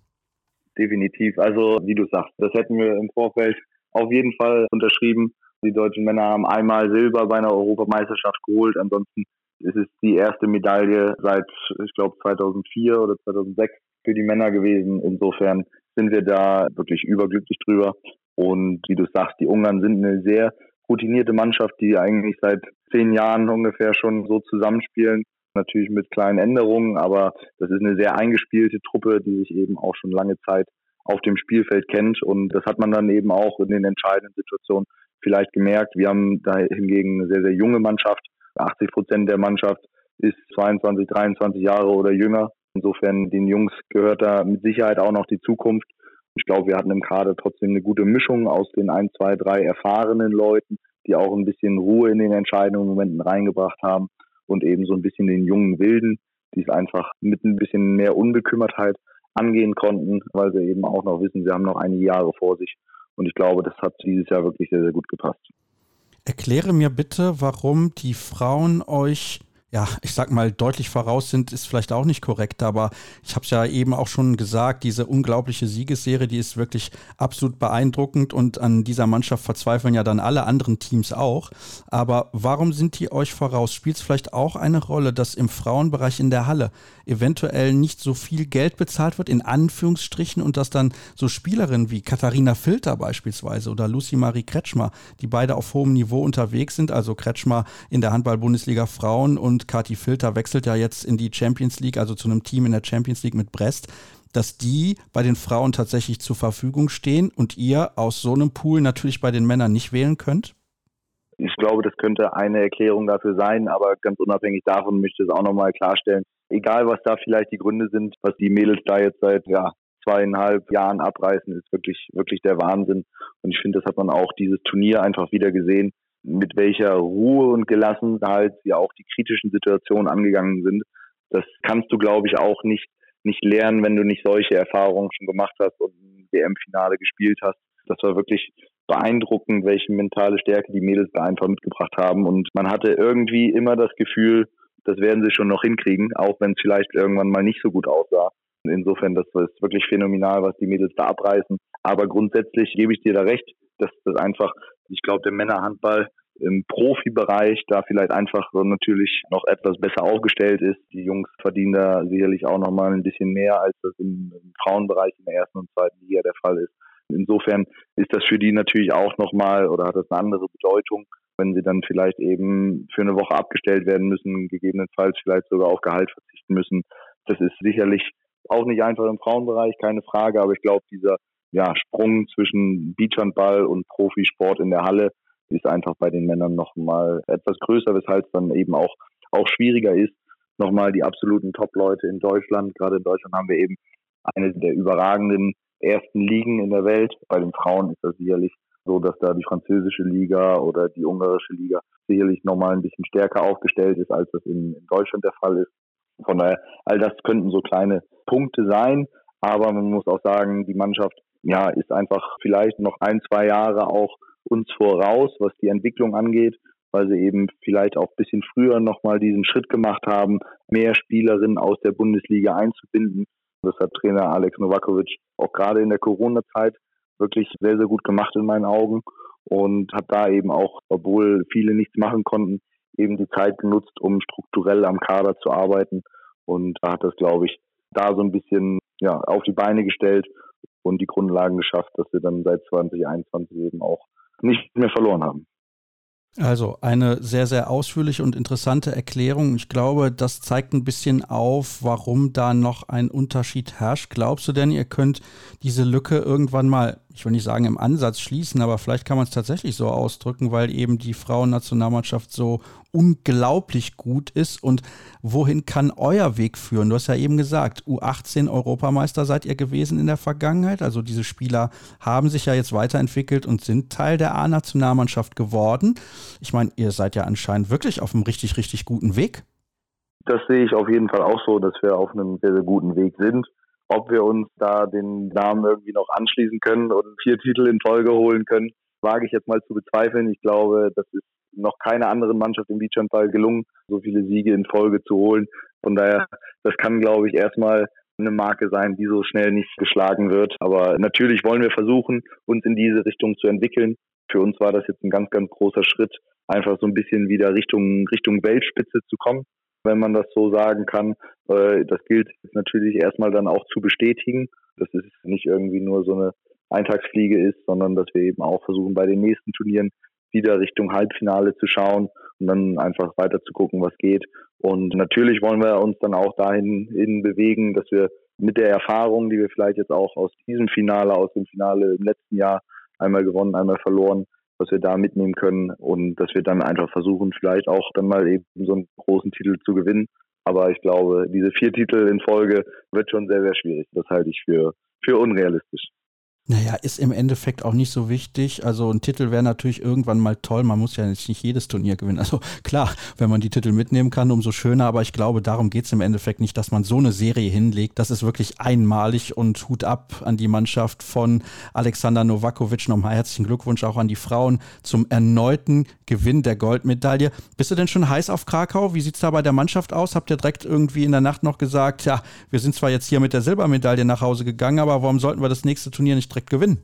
[SPEAKER 4] Definitiv. Also, wie du sagst, das hätten wir im Vorfeld auf jeden Fall unterschrieben. Die deutschen Männer haben einmal Silber bei einer Europameisterschaft geholt. Ansonsten es ist die erste Medaille seit, ich glaube, 2004 oder 2006 für die Männer gewesen. Insofern sind wir da wirklich überglücklich drüber. Und wie du sagst, die Ungarn sind eine sehr routinierte Mannschaft, die eigentlich seit zehn Jahren ungefähr schon so zusammenspielen. Natürlich mit kleinen Änderungen, aber das ist eine sehr eingespielte Truppe, die sich eben auch schon lange Zeit auf dem Spielfeld kennt. Und das hat man dann eben auch in den entscheidenden Situationen vielleicht gemerkt. Wir haben da hingegen eine sehr, sehr junge Mannschaft, 80 Prozent der Mannschaft ist 22, 23 Jahre oder jünger. Insofern den Jungs gehört da mit Sicherheit auch noch die Zukunft. Ich glaube, wir hatten im Kader trotzdem eine gute Mischung aus den ein, zwei, drei erfahrenen Leuten, die auch ein bisschen Ruhe in den entscheidenden Momenten reingebracht haben und eben so ein bisschen den jungen Wilden, die es einfach mit ein bisschen mehr Unbekümmertheit angehen konnten, weil sie eben auch noch wissen, sie haben noch einige Jahre vor sich. Und ich glaube, das hat dieses Jahr wirklich sehr, sehr gut gepasst.
[SPEAKER 1] Erkläre mir bitte, warum die Frauen euch ja, ich sag mal, deutlich voraus sind, ist vielleicht auch nicht korrekt, aber ich habe es ja eben auch schon gesagt, diese unglaubliche Siegesserie, die ist wirklich absolut beeindruckend und an dieser Mannschaft verzweifeln ja dann alle anderen Teams auch. Aber warum sind die euch voraus? Spielt es vielleicht auch eine Rolle, dass im Frauenbereich in der Halle eventuell nicht so viel Geld bezahlt wird, in Anführungsstrichen, und dass dann so Spielerinnen wie Katharina Filter beispielsweise oder Lucy Marie Kretschmer, die beide auf hohem Niveau unterwegs sind, also Kretschmer in der Handball-Bundesliga Frauen und und Kati Filter wechselt ja jetzt in die Champions League, also zu einem Team in der Champions League mit Brest, dass die bei den Frauen tatsächlich zur Verfügung stehen und ihr aus so einem Pool natürlich bei den Männern nicht wählen könnt?
[SPEAKER 4] Ich glaube, das könnte eine Erklärung dafür sein, aber ganz unabhängig davon möchte ich es auch nochmal klarstellen. Egal, was da vielleicht die Gründe sind, was die Mädels da jetzt seit ja, zweieinhalb Jahren abreißen, ist wirklich, wirklich der Wahnsinn. Und ich finde, das hat man auch dieses Turnier einfach wieder gesehen mit welcher Ruhe und Gelassenheit sie auch die kritischen Situationen angegangen sind. Das kannst du, glaube ich, auch nicht, nicht lernen, wenn du nicht solche Erfahrungen schon gemacht hast und ein WM-Finale gespielt hast. Das war wirklich beeindruckend, welche mentale Stärke die Mädels da einfach mitgebracht haben. Und man hatte irgendwie immer das Gefühl, das werden sie schon noch hinkriegen, auch wenn es vielleicht irgendwann mal nicht so gut aussah. Insofern, das ist wirklich phänomenal, was die Mädels da abreißen. Aber grundsätzlich gebe ich dir da recht, dass das einfach ich glaube, der Männerhandball im Profibereich da vielleicht einfach natürlich noch etwas besser aufgestellt ist. Die Jungs verdienen da sicherlich auch noch mal ein bisschen mehr, als das im, im Frauenbereich in der ersten und zweiten Liga der Fall ist. Insofern ist das für die natürlich auch noch mal oder hat das eine andere Bedeutung, wenn sie dann vielleicht eben für eine Woche abgestellt werden müssen, gegebenenfalls vielleicht sogar auf Gehalt verzichten müssen. Das ist sicherlich auch nicht einfach im Frauenbereich, keine Frage, aber ich glaube, dieser ja, Sprung zwischen Beachhandball und Profisport in der Halle ist einfach bei den Männern nochmal etwas größer, weshalb es dann eben auch, auch schwieriger ist. Nochmal die absoluten Top-Leute in Deutschland. Gerade in Deutschland haben wir eben eine der überragenden ersten Ligen in der Welt. Bei den Frauen ist das sicherlich so, dass da die französische Liga oder die ungarische Liga sicherlich nochmal ein bisschen stärker aufgestellt ist, als das in, in Deutschland der Fall ist. Von daher, all das könnten so kleine Punkte sein. Aber man muss auch sagen, die Mannschaft ja, ist einfach vielleicht noch ein, zwei Jahre auch uns voraus, was die Entwicklung angeht, weil sie eben vielleicht auch ein bisschen früher nochmal diesen Schritt gemacht haben, mehr Spielerinnen aus der Bundesliga einzubinden. Das hat Trainer Alex Novakovic auch gerade in der Corona-Zeit wirklich sehr, sehr gut gemacht in meinen Augen und hat da eben auch, obwohl viele nichts machen konnten, eben die Zeit genutzt, um strukturell am Kader zu arbeiten. Und hat das, glaube ich, da so ein bisschen ja, auf die Beine gestellt und die Grundlagen geschafft, dass wir dann seit 2021 eben auch nicht mehr verloren haben.
[SPEAKER 1] Also eine sehr, sehr ausführliche und interessante Erklärung. Ich glaube, das zeigt ein bisschen auf, warum da noch ein Unterschied herrscht. Glaubst du denn, ihr könnt diese Lücke irgendwann mal ich will nicht sagen im Ansatz schließen, aber vielleicht kann man es tatsächlich so ausdrücken, weil eben die Frauennationalmannschaft so unglaublich gut ist. Und wohin kann euer Weg führen? Du hast ja eben gesagt, U18 Europameister seid ihr gewesen in der Vergangenheit. Also diese Spieler haben sich ja jetzt weiterentwickelt und sind Teil der A-Nationalmannschaft geworden. Ich meine, ihr seid ja anscheinend wirklich auf einem richtig, richtig guten Weg.
[SPEAKER 4] Das sehe ich auf jeden Fall auch so, dass wir auf einem sehr, sehr guten Weg sind. Ob wir uns da den Namen irgendwie noch anschließen können und vier Titel in Folge holen können, wage ich jetzt mal zu bezweifeln. Ich glaube, das ist noch keiner anderen Mannschaft im Beachhandball gelungen, so viele Siege in Folge zu holen. Von daher, das kann, glaube ich, erstmal eine Marke sein, die so schnell nicht geschlagen wird. Aber natürlich wollen wir versuchen, uns in diese Richtung zu entwickeln. Für uns war das jetzt ein ganz, ganz großer Schritt, einfach so ein bisschen wieder Richtung, Richtung Weltspitze zu kommen wenn man das so sagen kann. Äh, das gilt natürlich erstmal dann auch zu bestätigen, dass es nicht irgendwie nur so eine Eintagsfliege ist, sondern dass wir eben auch versuchen, bei den nächsten Turnieren wieder Richtung Halbfinale zu schauen und dann einfach weiter zu gucken, was geht. Und natürlich wollen wir uns dann auch dahin hin bewegen, dass wir mit der Erfahrung, die wir vielleicht jetzt auch aus diesem Finale, aus dem Finale im letzten Jahr einmal gewonnen, einmal verloren, was wir da mitnehmen können und dass wir dann einfach versuchen, vielleicht auch dann mal eben so einen großen Titel zu gewinnen. Aber ich glaube, diese vier Titel in Folge wird schon sehr, sehr schwierig. Das halte ich für, für unrealistisch.
[SPEAKER 1] Naja, ist im Endeffekt auch nicht so wichtig. Also ein Titel wäre natürlich irgendwann mal toll. Man muss ja nicht jedes Turnier gewinnen. Also klar, wenn man die Titel mitnehmen kann, umso schöner. Aber ich glaube, darum geht es im Endeffekt nicht, dass man so eine Serie hinlegt. Das ist wirklich einmalig und Hut ab an die Mannschaft von Alexander Novakovic. Nochmal herzlichen Glückwunsch auch an die Frauen zum erneuten Gewinn der Goldmedaille. Bist du denn schon heiß auf Krakau? Wie sieht es da bei der Mannschaft aus? Habt ihr direkt irgendwie in der Nacht noch gesagt, ja, wir sind zwar jetzt hier mit der Silbermedaille nach Hause gegangen, aber warum sollten wir das nächste Turnier nicht direkt gewinnen.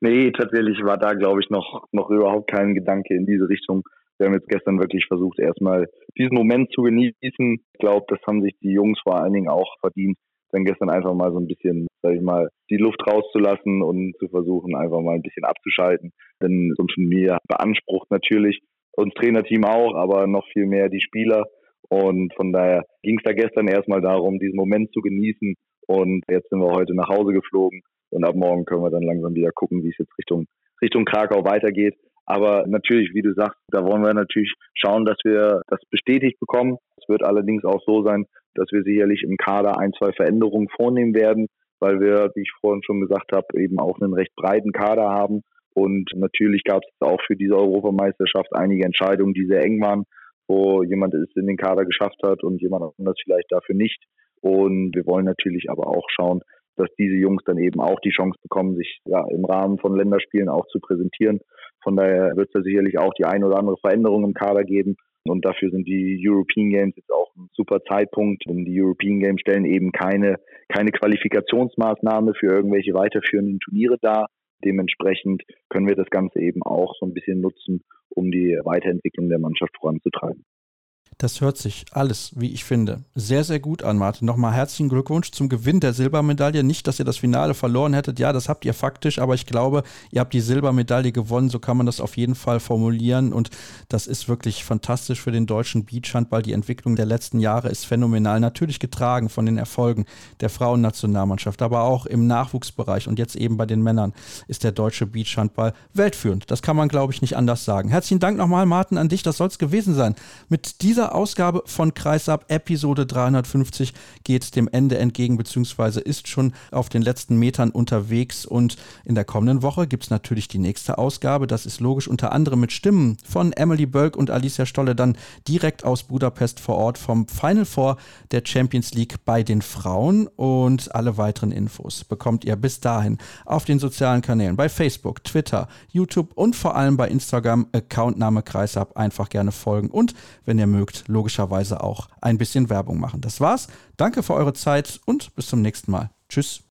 [SPEAKER 4] Nee, tatsächlich war da, glaube ich, noch, noch überhaupt kein Gedanke in diese Richtung. Wir haben jetzt gestern wirklich versucht, erstmal diesen Moment zu genießen. Ich glaube, das haben sich die Jungs vor allen Dingen auch verdient, dann gestern einfach mal so ein bisschen, sag ich mal, die Luft rauszulassen und zu versuchen, einfach mal ein bisschen abzuschalten. Denn so ein Turnier beansprucht natürlich uns Trainerteam auch, aber noch viel mehr die Spieler. Und von daher ging es da gestern erstmal darum, diesen Moment zu genießen. Und jetzt sind wir heute nach Hause geflogen und ab morgen können wir dann langsam wieder gucken, wie es jetzt Richtung, Richtung Krakau weitergeht. Aber natürlich, wie du sagst, da wollen wir natürlich schauen, dass wir das bestätigt bekommen. Es wird allerdings auch so sein, dass wir sicherlich im Kader ein, zwei Veränderungen vornehmen werden, weil wir, wie ich vorhin schon gesagt habe, eben auch einen recht breiten Kader haben. Und natürlich gab es auch für diese Europameisterschaft einige Entscheidungen, die sehr eng waren, wo jemand es in den Kader geschafft hat und jemand anders vielleicht dafür nicht. Und wir wollen natürlich aber auch schauen, dass diese Jungs dann eben auch die Chance bekommen, sich ja im Rahmen von Länderspielen auch zu präsentieren. Von daher wird es da sicherlich auch die ein oder andere Veränderung im Kader geben. Und dafür sind die European Games jetzt auch ein super Zeitpunkt. Denn die European Games stellen eben keine, keine Qualifikationsmaßnahme für irgendwelche weiterführenden Turniere dar. Dementsprechend können wir das Ganze eben auch so ein bisschen nutzen, um die Weiterentwicklung der Mannschaft voranzutreiben.
[SPEAKER 1] Das hört sich alles, wie ich finde, sehr, sehr gut an, Martin. Nochmal herzlichen Glückwunsch zum Gewinn der Silbermedaille. Nicht, dass ihr das Finale verloren hättet. Ja, das habt ihr faktisch, aber ich glaube, ihr habt die Silbermedaille gewonnen. So kann man das auf jeden Fall formulieren. Und das ist wirklich fantastisch für den deutschen Beachhandball. Die Entwicklung der letzten Jahre ist phänomenal. Natürlich getragen von den Erfolgen der Frauennationalmannschaft, aber auch im Nachwuchsbereich und jetzt eben bei den Männern ist der deutsche Beachhandball weltführend. Das kann man, glaube ich, nicht anders sagen. Herzlichen Dank nochmal, Martin, an dich. Das soll es gewesen sein. Mit dieser Ausgabe von Kreisab, Episode 350, geht dem Ende entgegen, beziehungsweise ist schon auf den letzten Metern unterwegs. Und in der kommenden Woche gibt es natürlich die nächste Ausgabe. Das ist logisch unter anderem mit Stimmen von Emily Bölk und Alicia Stolle dann direkt aus Budapest vor Ort vom Final Four der Champions League bei den Frauen. Und alle weiteren Infos bekommt ihr bis dahin auf den sozialen Kanälen bei Facebook, Twitter, YouTube und vor allem bei Instagram. Accountname Kreisab einfach gerne folgen und wenn ihr mögt, logischerweise auch ein bisschen Werbung machen. Das war's. Danke für eure Zeit und bis zum nächsten Mal. Tschüss.